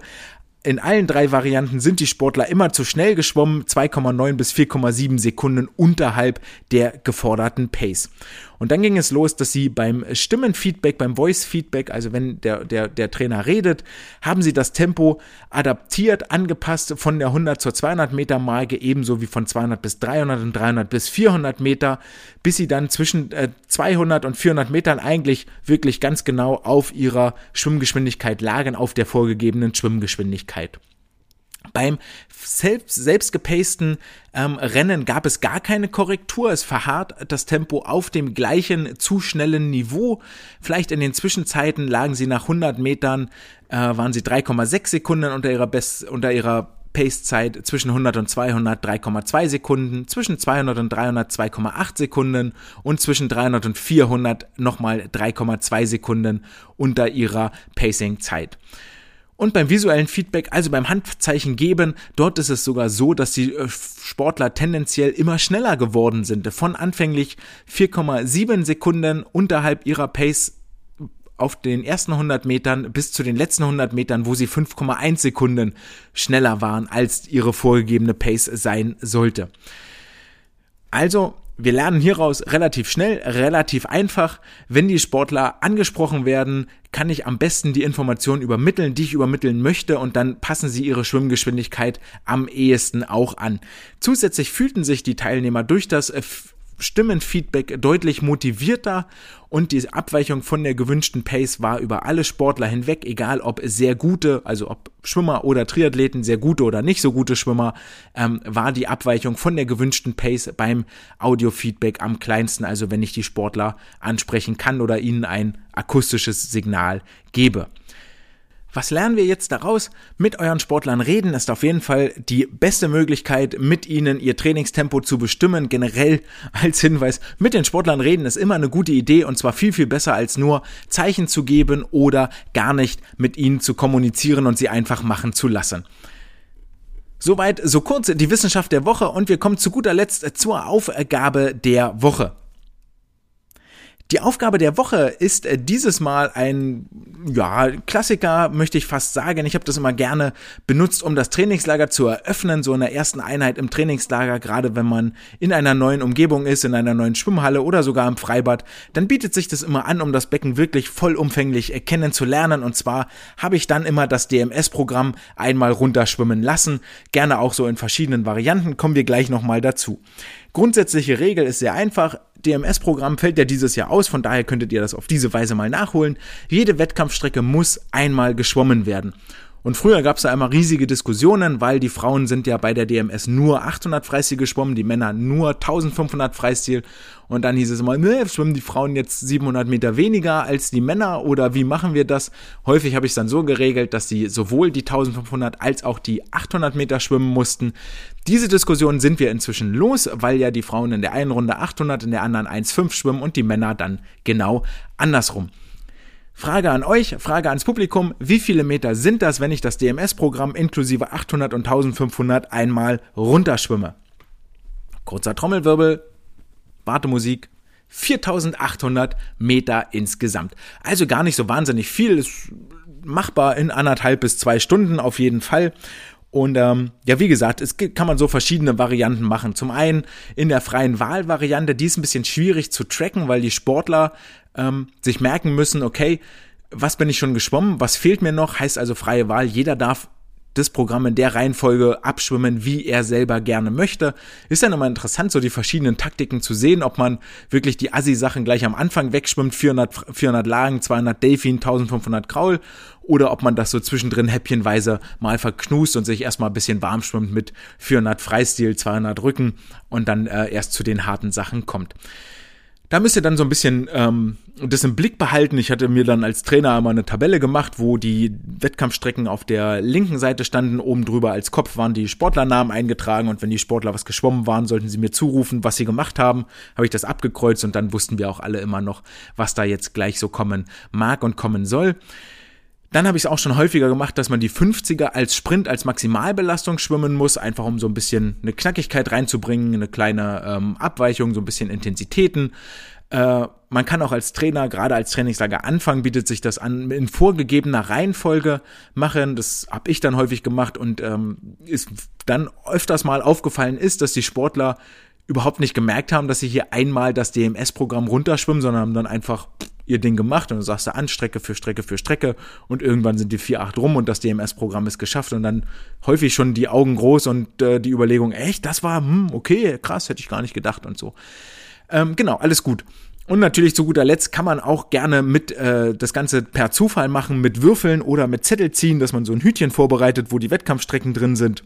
In allen drei Varianten sind die Sportler immer zu schnell geschwommen, 2,9 bis 4,7 Sekunden unterhalb der geforderten Pace. Und dann ging es los, dass sie beim Stimmenfeedback, beim Voice-Feedback, also wenn der, der, der Trainer redet, haben sie das Tempo adaptiert, angepasst von der 100 zur 200 Meter Marke, ebenso wie von 200 bis 300 und 300 bis 400 Meter, bis sie dann zwischen äh, 200 und 400 Metern eigentlich wirklich ganz genau auf ihrer Schwimmgeschwindigkeit lagen, auf der vorgegebenen Schwimmgeschwindigkeit. Beim selbst, selbst gepasten ähm, Rennen gab es gar keine Korrektur. Es verharrt das Tempo auf dem gleichen zu schnellen Niveau. Vielleicht in den Zwischenzeiten lagen sie nach 100 Metern, äh, waren sie 3,6 Sekunden unter ihrer, Best, unter ihrer Pace-Zeit zwischen 100 und 200 3,2 Sekunden, zwischen 200 und 300 2,8 Sekunden und zwischen 300 und 400 nochmal 3,2 Sekunden unter ihrer Pacing-Zeit. Und beim visuellen Feedback, also beim Handzeichen geben, dort ist es sogar so, dass die äh, Sportler tendenziell immer schneller geworden sind. Von anfänglich 4,7 Sekunden unterhalb ihrer Pace auf den ersten 100 Metern bis zu den letzten 100 Metern, wo sie 5,1 Sekunden schneller waren, als ihre vorgegebene Pace sein sollte. Also wir lernen hieraus relativ schnell, relativ einfach. Wenn die Sportler angesprochen werden, kann ich am besten die Informationen übermitteln, die ich übermitteln möchte und dann passen sie ihre Schwimmgeschwindigkeit am ehesten auch an. Zusätzlich fühlten sich die Teilnehmer durch das äh, Stimmenfeedback deutlich motivierter und die Abweichung von der gewünschten Pace war über alle Sportler hinweg, egal ob sehr gute, also ob Schwimmer oder Triathleten, sehr gute oder nicht so gute Schwimmer, ähm, war die Abweichung von der gewünschten Pace beim Audiofeedback am kleinsten, also wenn ich die Sportler ansprechen kann oder ihnen ein akustisches Signal gebe. Was lernen wir jetzt daraus? Mit euren Sportlern reden ist auf jeden Fall die beste Möglichkeit, mit ihnen ihr Trainingstempo zu bestimmen. Generell als Hinweis, mit den Sportlern reden ist immer eine gute Idee und zwar viel, viel besser als nur Zeichen zu geben oder gar nicht mit ihnen zu kommunizieren und sie einfach machen zu lassen. Soweit, so kurz die Wissenschaft der Woche und wir kommen zu guter Letzt zur Aufgabe der Woche. Die Aufgabe der Woche ist äh, dieses Mal ein ja, Klassiker, möchte ich fast sagen. Ich habe das immer gerne benutzt, um das Trainingslager zu eröffnen, so in der ersten Einheit im Trainingslager, gerade wenn man in einer neuen Umgebung ist, in einer neuen Schwimmhalle oder sogar im Freibad, dann bietet sich das immer an, um das Becken wirklich vollumfänglich äh, kennenzulernen. Und zwar habe ich dann immer das DMS-Programm einmal runterschwimmen lassen, gerne auch so in verschiedenen Varianten, kommen wir gleich nochmal dazu. Grundsätzliche Regel ist sehr einfach. DMS-Programm fällt ja dieses Jahr aus, von daher könntet ihr das auf diese Weise mal nachholen. Jede Wettkampfstrecke muss einmal geschwommen werden. Und früher gab es da immer riesige Diskussionen, weil die Frauen sind ja bei der DMS nur 800 Freistil geschwommen, die Männer nur 1500 Freistil. Und dann hieß es immer, ne, schwimmen die Frauen jetzt 700 Meter weniger als die Männer oder wie machen wir das? Häufig habe ich es dann so geregelt, dass sie sowohl die 1500 als auch die 800 Meter schwimmen mussten. Diese Diskussion sind wir inzwischen los, weil ja die Frauen in der einen Runde 800, in der anderen 1,5 schwimmen und die Männer dann genau andersrum. Frage an euch, Frage ans Publikum, wie viele Meter sind das, wenn ich das DMS-Programm inklusive 800 und 1500 einmal runterschwimme? Kurzer Trommelwirbel, Wartemusik, 4800 Meter insgesamt. Also gar nicht so wahnsinnig viel, ist machbar in anderthalb bis zwei Stunden auf jeden Fall. Und ähm, ja, wie gesagt, es kann man so verschiedene Varianten machen. Zum einen in der freien Wahlvariante, die ist ein bisschen schwierig zu tracken, weil die Sportler ähm, sich merken müssen, okay, was bin ich schon geschwommen, was fehlt mir noch, heißt also freie Wahl, jeder darf das Programm in der Reihenfolge abschwimmen, wie er selber gerne möchte. Ist dann immer interessant, so die verschiedenen Taktiken zu sehen, ob man wirklich die Assi-Sachen gleich am Anfang wegschwimmt, 400, 400 Lagen, 200 Delfin, 1500 Kraul, oder ob man das so zwischendrin häppchenweise mal verknust und sich erstmal ein bisschen warm schwimmt mit 400 Freistil, 200 Rücken und dann äh, erst zu den harten Sachen kommt. Da müsst ihr dann so ein bisschen ähm, das im Blick behalten. Ich hatte mir dann als Trainer immer eine Tabelle gemacht, wo die Wettkampfstrecken auf der linken Seite standen. Oben drüber als Kopf waren die Sportlernamen eingetragen und wenn die Sportler was geschwommen waren, sollten sie mir zurufen, was sie gemacht haben. Habe ich das abgekreuzt und dann wussten wir auch alle immer noch, was da jetzt gleich so kommen mag und kommen soll. Dann habe ich es auch schon häufiger gemacht, dass man die 50er als Sprint, als Maximalbelastung schwimmen muss, einfach um so ein bisschen eine Knackigkeit reinzubringen, eine kleine ähm, Abweichung, so ein bisschen Intensitäten. Äh, man kann auch als Trainer, gerade als Trainingslager anfangen, bietet sich das an, in vorgegebener Reihenfolge machen. Das habe ich dann häufig gemacht und ähm, ist dann öfters mal aufgefallen ist, dass die Sportler überhaupt nicht gemerkt haben, dass sie hier einmal das DMS-Programm runterschwimmen, sondern haben dann einfach ihr Ding gemacht und dann sagst du an, Strecke für Strecke für Strecke und irgendwann sind die 4-8 rum und das DMS-Programm ist geschafft und dann häufig schon die Augen groß und äh, die Überlegung, echt, das war, hm, okay, krass, hätte ich gar nicht gedacht und so. Ähm, genau, alles gut. Und natürlich zu guter Letzt kann man auch gerne mit äh, das Ganze per Zufall machen, mit Würfeln oder mit Zettel ziehen, dass man so ein Hütchen vorbereitet, wo die Wettkampfstrecken drin sind.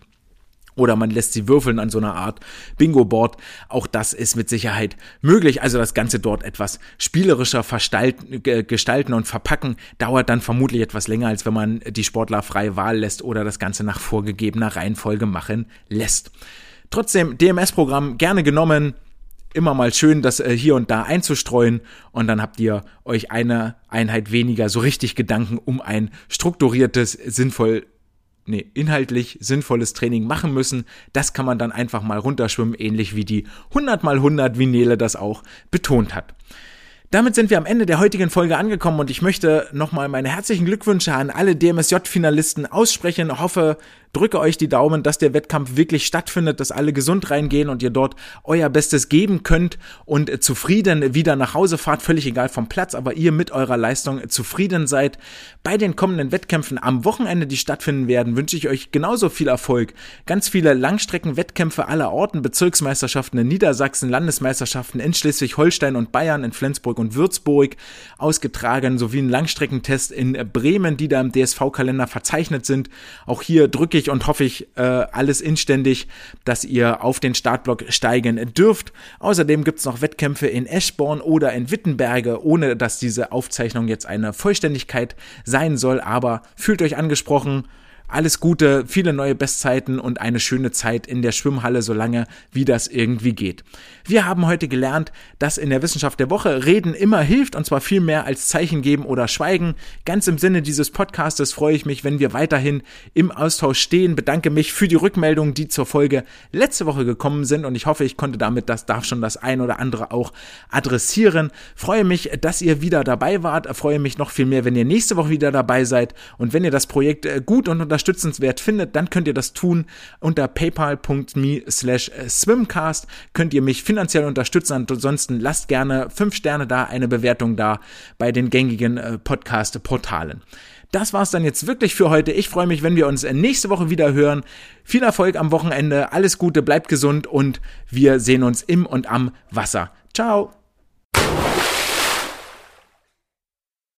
Oder man lässt sie würfeln an so einer Art Bingo-Board. Auch das ist mit Sicherheit möglich. Also das Ganze dort etwas spielerischer gestalten und verpacken, dauert dann vermutlich etwas länger, als wenn man die Sportler freie Wahl lässt oder das Ganze nach vorgegebener Reihenfolge machen lässt. Trotzdem, DMS-Programm gerne genommen. Immer mal schön, das äh, hier und da einzustreuen und dann habt ihr euch eine Einheit weniger so richtig Gedanken um ein strukturiertes, sinnvoll nee, inhaltlich sinnvolles Training machen müssen. Das kann man dann einfach mal runterschwimmen, ähnlich wie die 100 mal 100, wie Nele das auch betont hat. Damit sind wir am Ende der heutigen Folge angekommen und ich möchte nochmal meine herzlichen Glückwünsche an alle DMSJ-Finalisten aussprechen. Hoffe, drücke euch die Daumen, dass der Wettkampf wirklich stattfindet, dass alle gesund reingehen und ihr dort euer Bestes geben könnt und zufrieden wieder nach Hause fahrt, völlig egal vom Platz, aber ihr mit eurer Leistung zufrieden seid. Bei den kommenden Wettkämpfen am Wochenende, die stattfinden werden, wünsche ich euch genauso viel Erfolg. Ganz viele Langstreckenwettkämpfe aller Orten, Bezirksmeisterschaften in Niedersachsen, Landesmeisterschaften in Schleswig-Holstein und Bayern, in Flensburg und Würzburg ausgetragen, sowie ein Langstreckentest in Bremen, die da im DSV-Kalender verzeichnet sind. Auch hier drücke ich und hoffe ich äh, alles inständig, dass ihr auf den Startblock steigen dürft. Außerdem gibt es noch Wettkämpfe in Eschborn oder in Wittenberge, ohne dass diese Aufzeichnung jetzt eine Vollständigkeit sein soll, aber fühlt euch angesprochen alles Gute, viele neue Bestzeiten und eine schöne Zeit in der Schwimmhalle, solange wie das irgendwie geht. Wir haben heute gelernt, dass in der Wissenschaft der Woche Reden immer hilft und zwar viel mehr als Zeichen geben oder schweigen. Ganz im Sinne dieses Podcastes freue ich mich, wenn wir weiterhin im Austausch stehen. Bedanke mich für die Rückmeldungen, die zur Folge letzte Woche gekommen sind und ich hoffe, ich konnte damit das darf schon das ein oder andere auch adressieren. Freue mich, dass ihr wieder dabei wart. Freue mich noch viel mehr, wenn ihr nächste Woche wieder dabei seid und wenn ihr das Projekt äh, gut und unterstützt unterstützenswert findet, dann könnt ihr das tun unter paypal.me slash swimcast. Könnt ihr mich finanziell unterstützen. Ansonsten lasst gerne fünf Sterne da, eine Bewertung da bei den gängigen äh, Podcast-Portalen. Das war's dann jetzt wirklich für heute. Ich freue mich, wenn wir uns nächste Woche wieder hören. Viel Erfolg am Wochenende, alles Gute, bleibt gesund und wir sehen uns im und am Wasser. Ciao!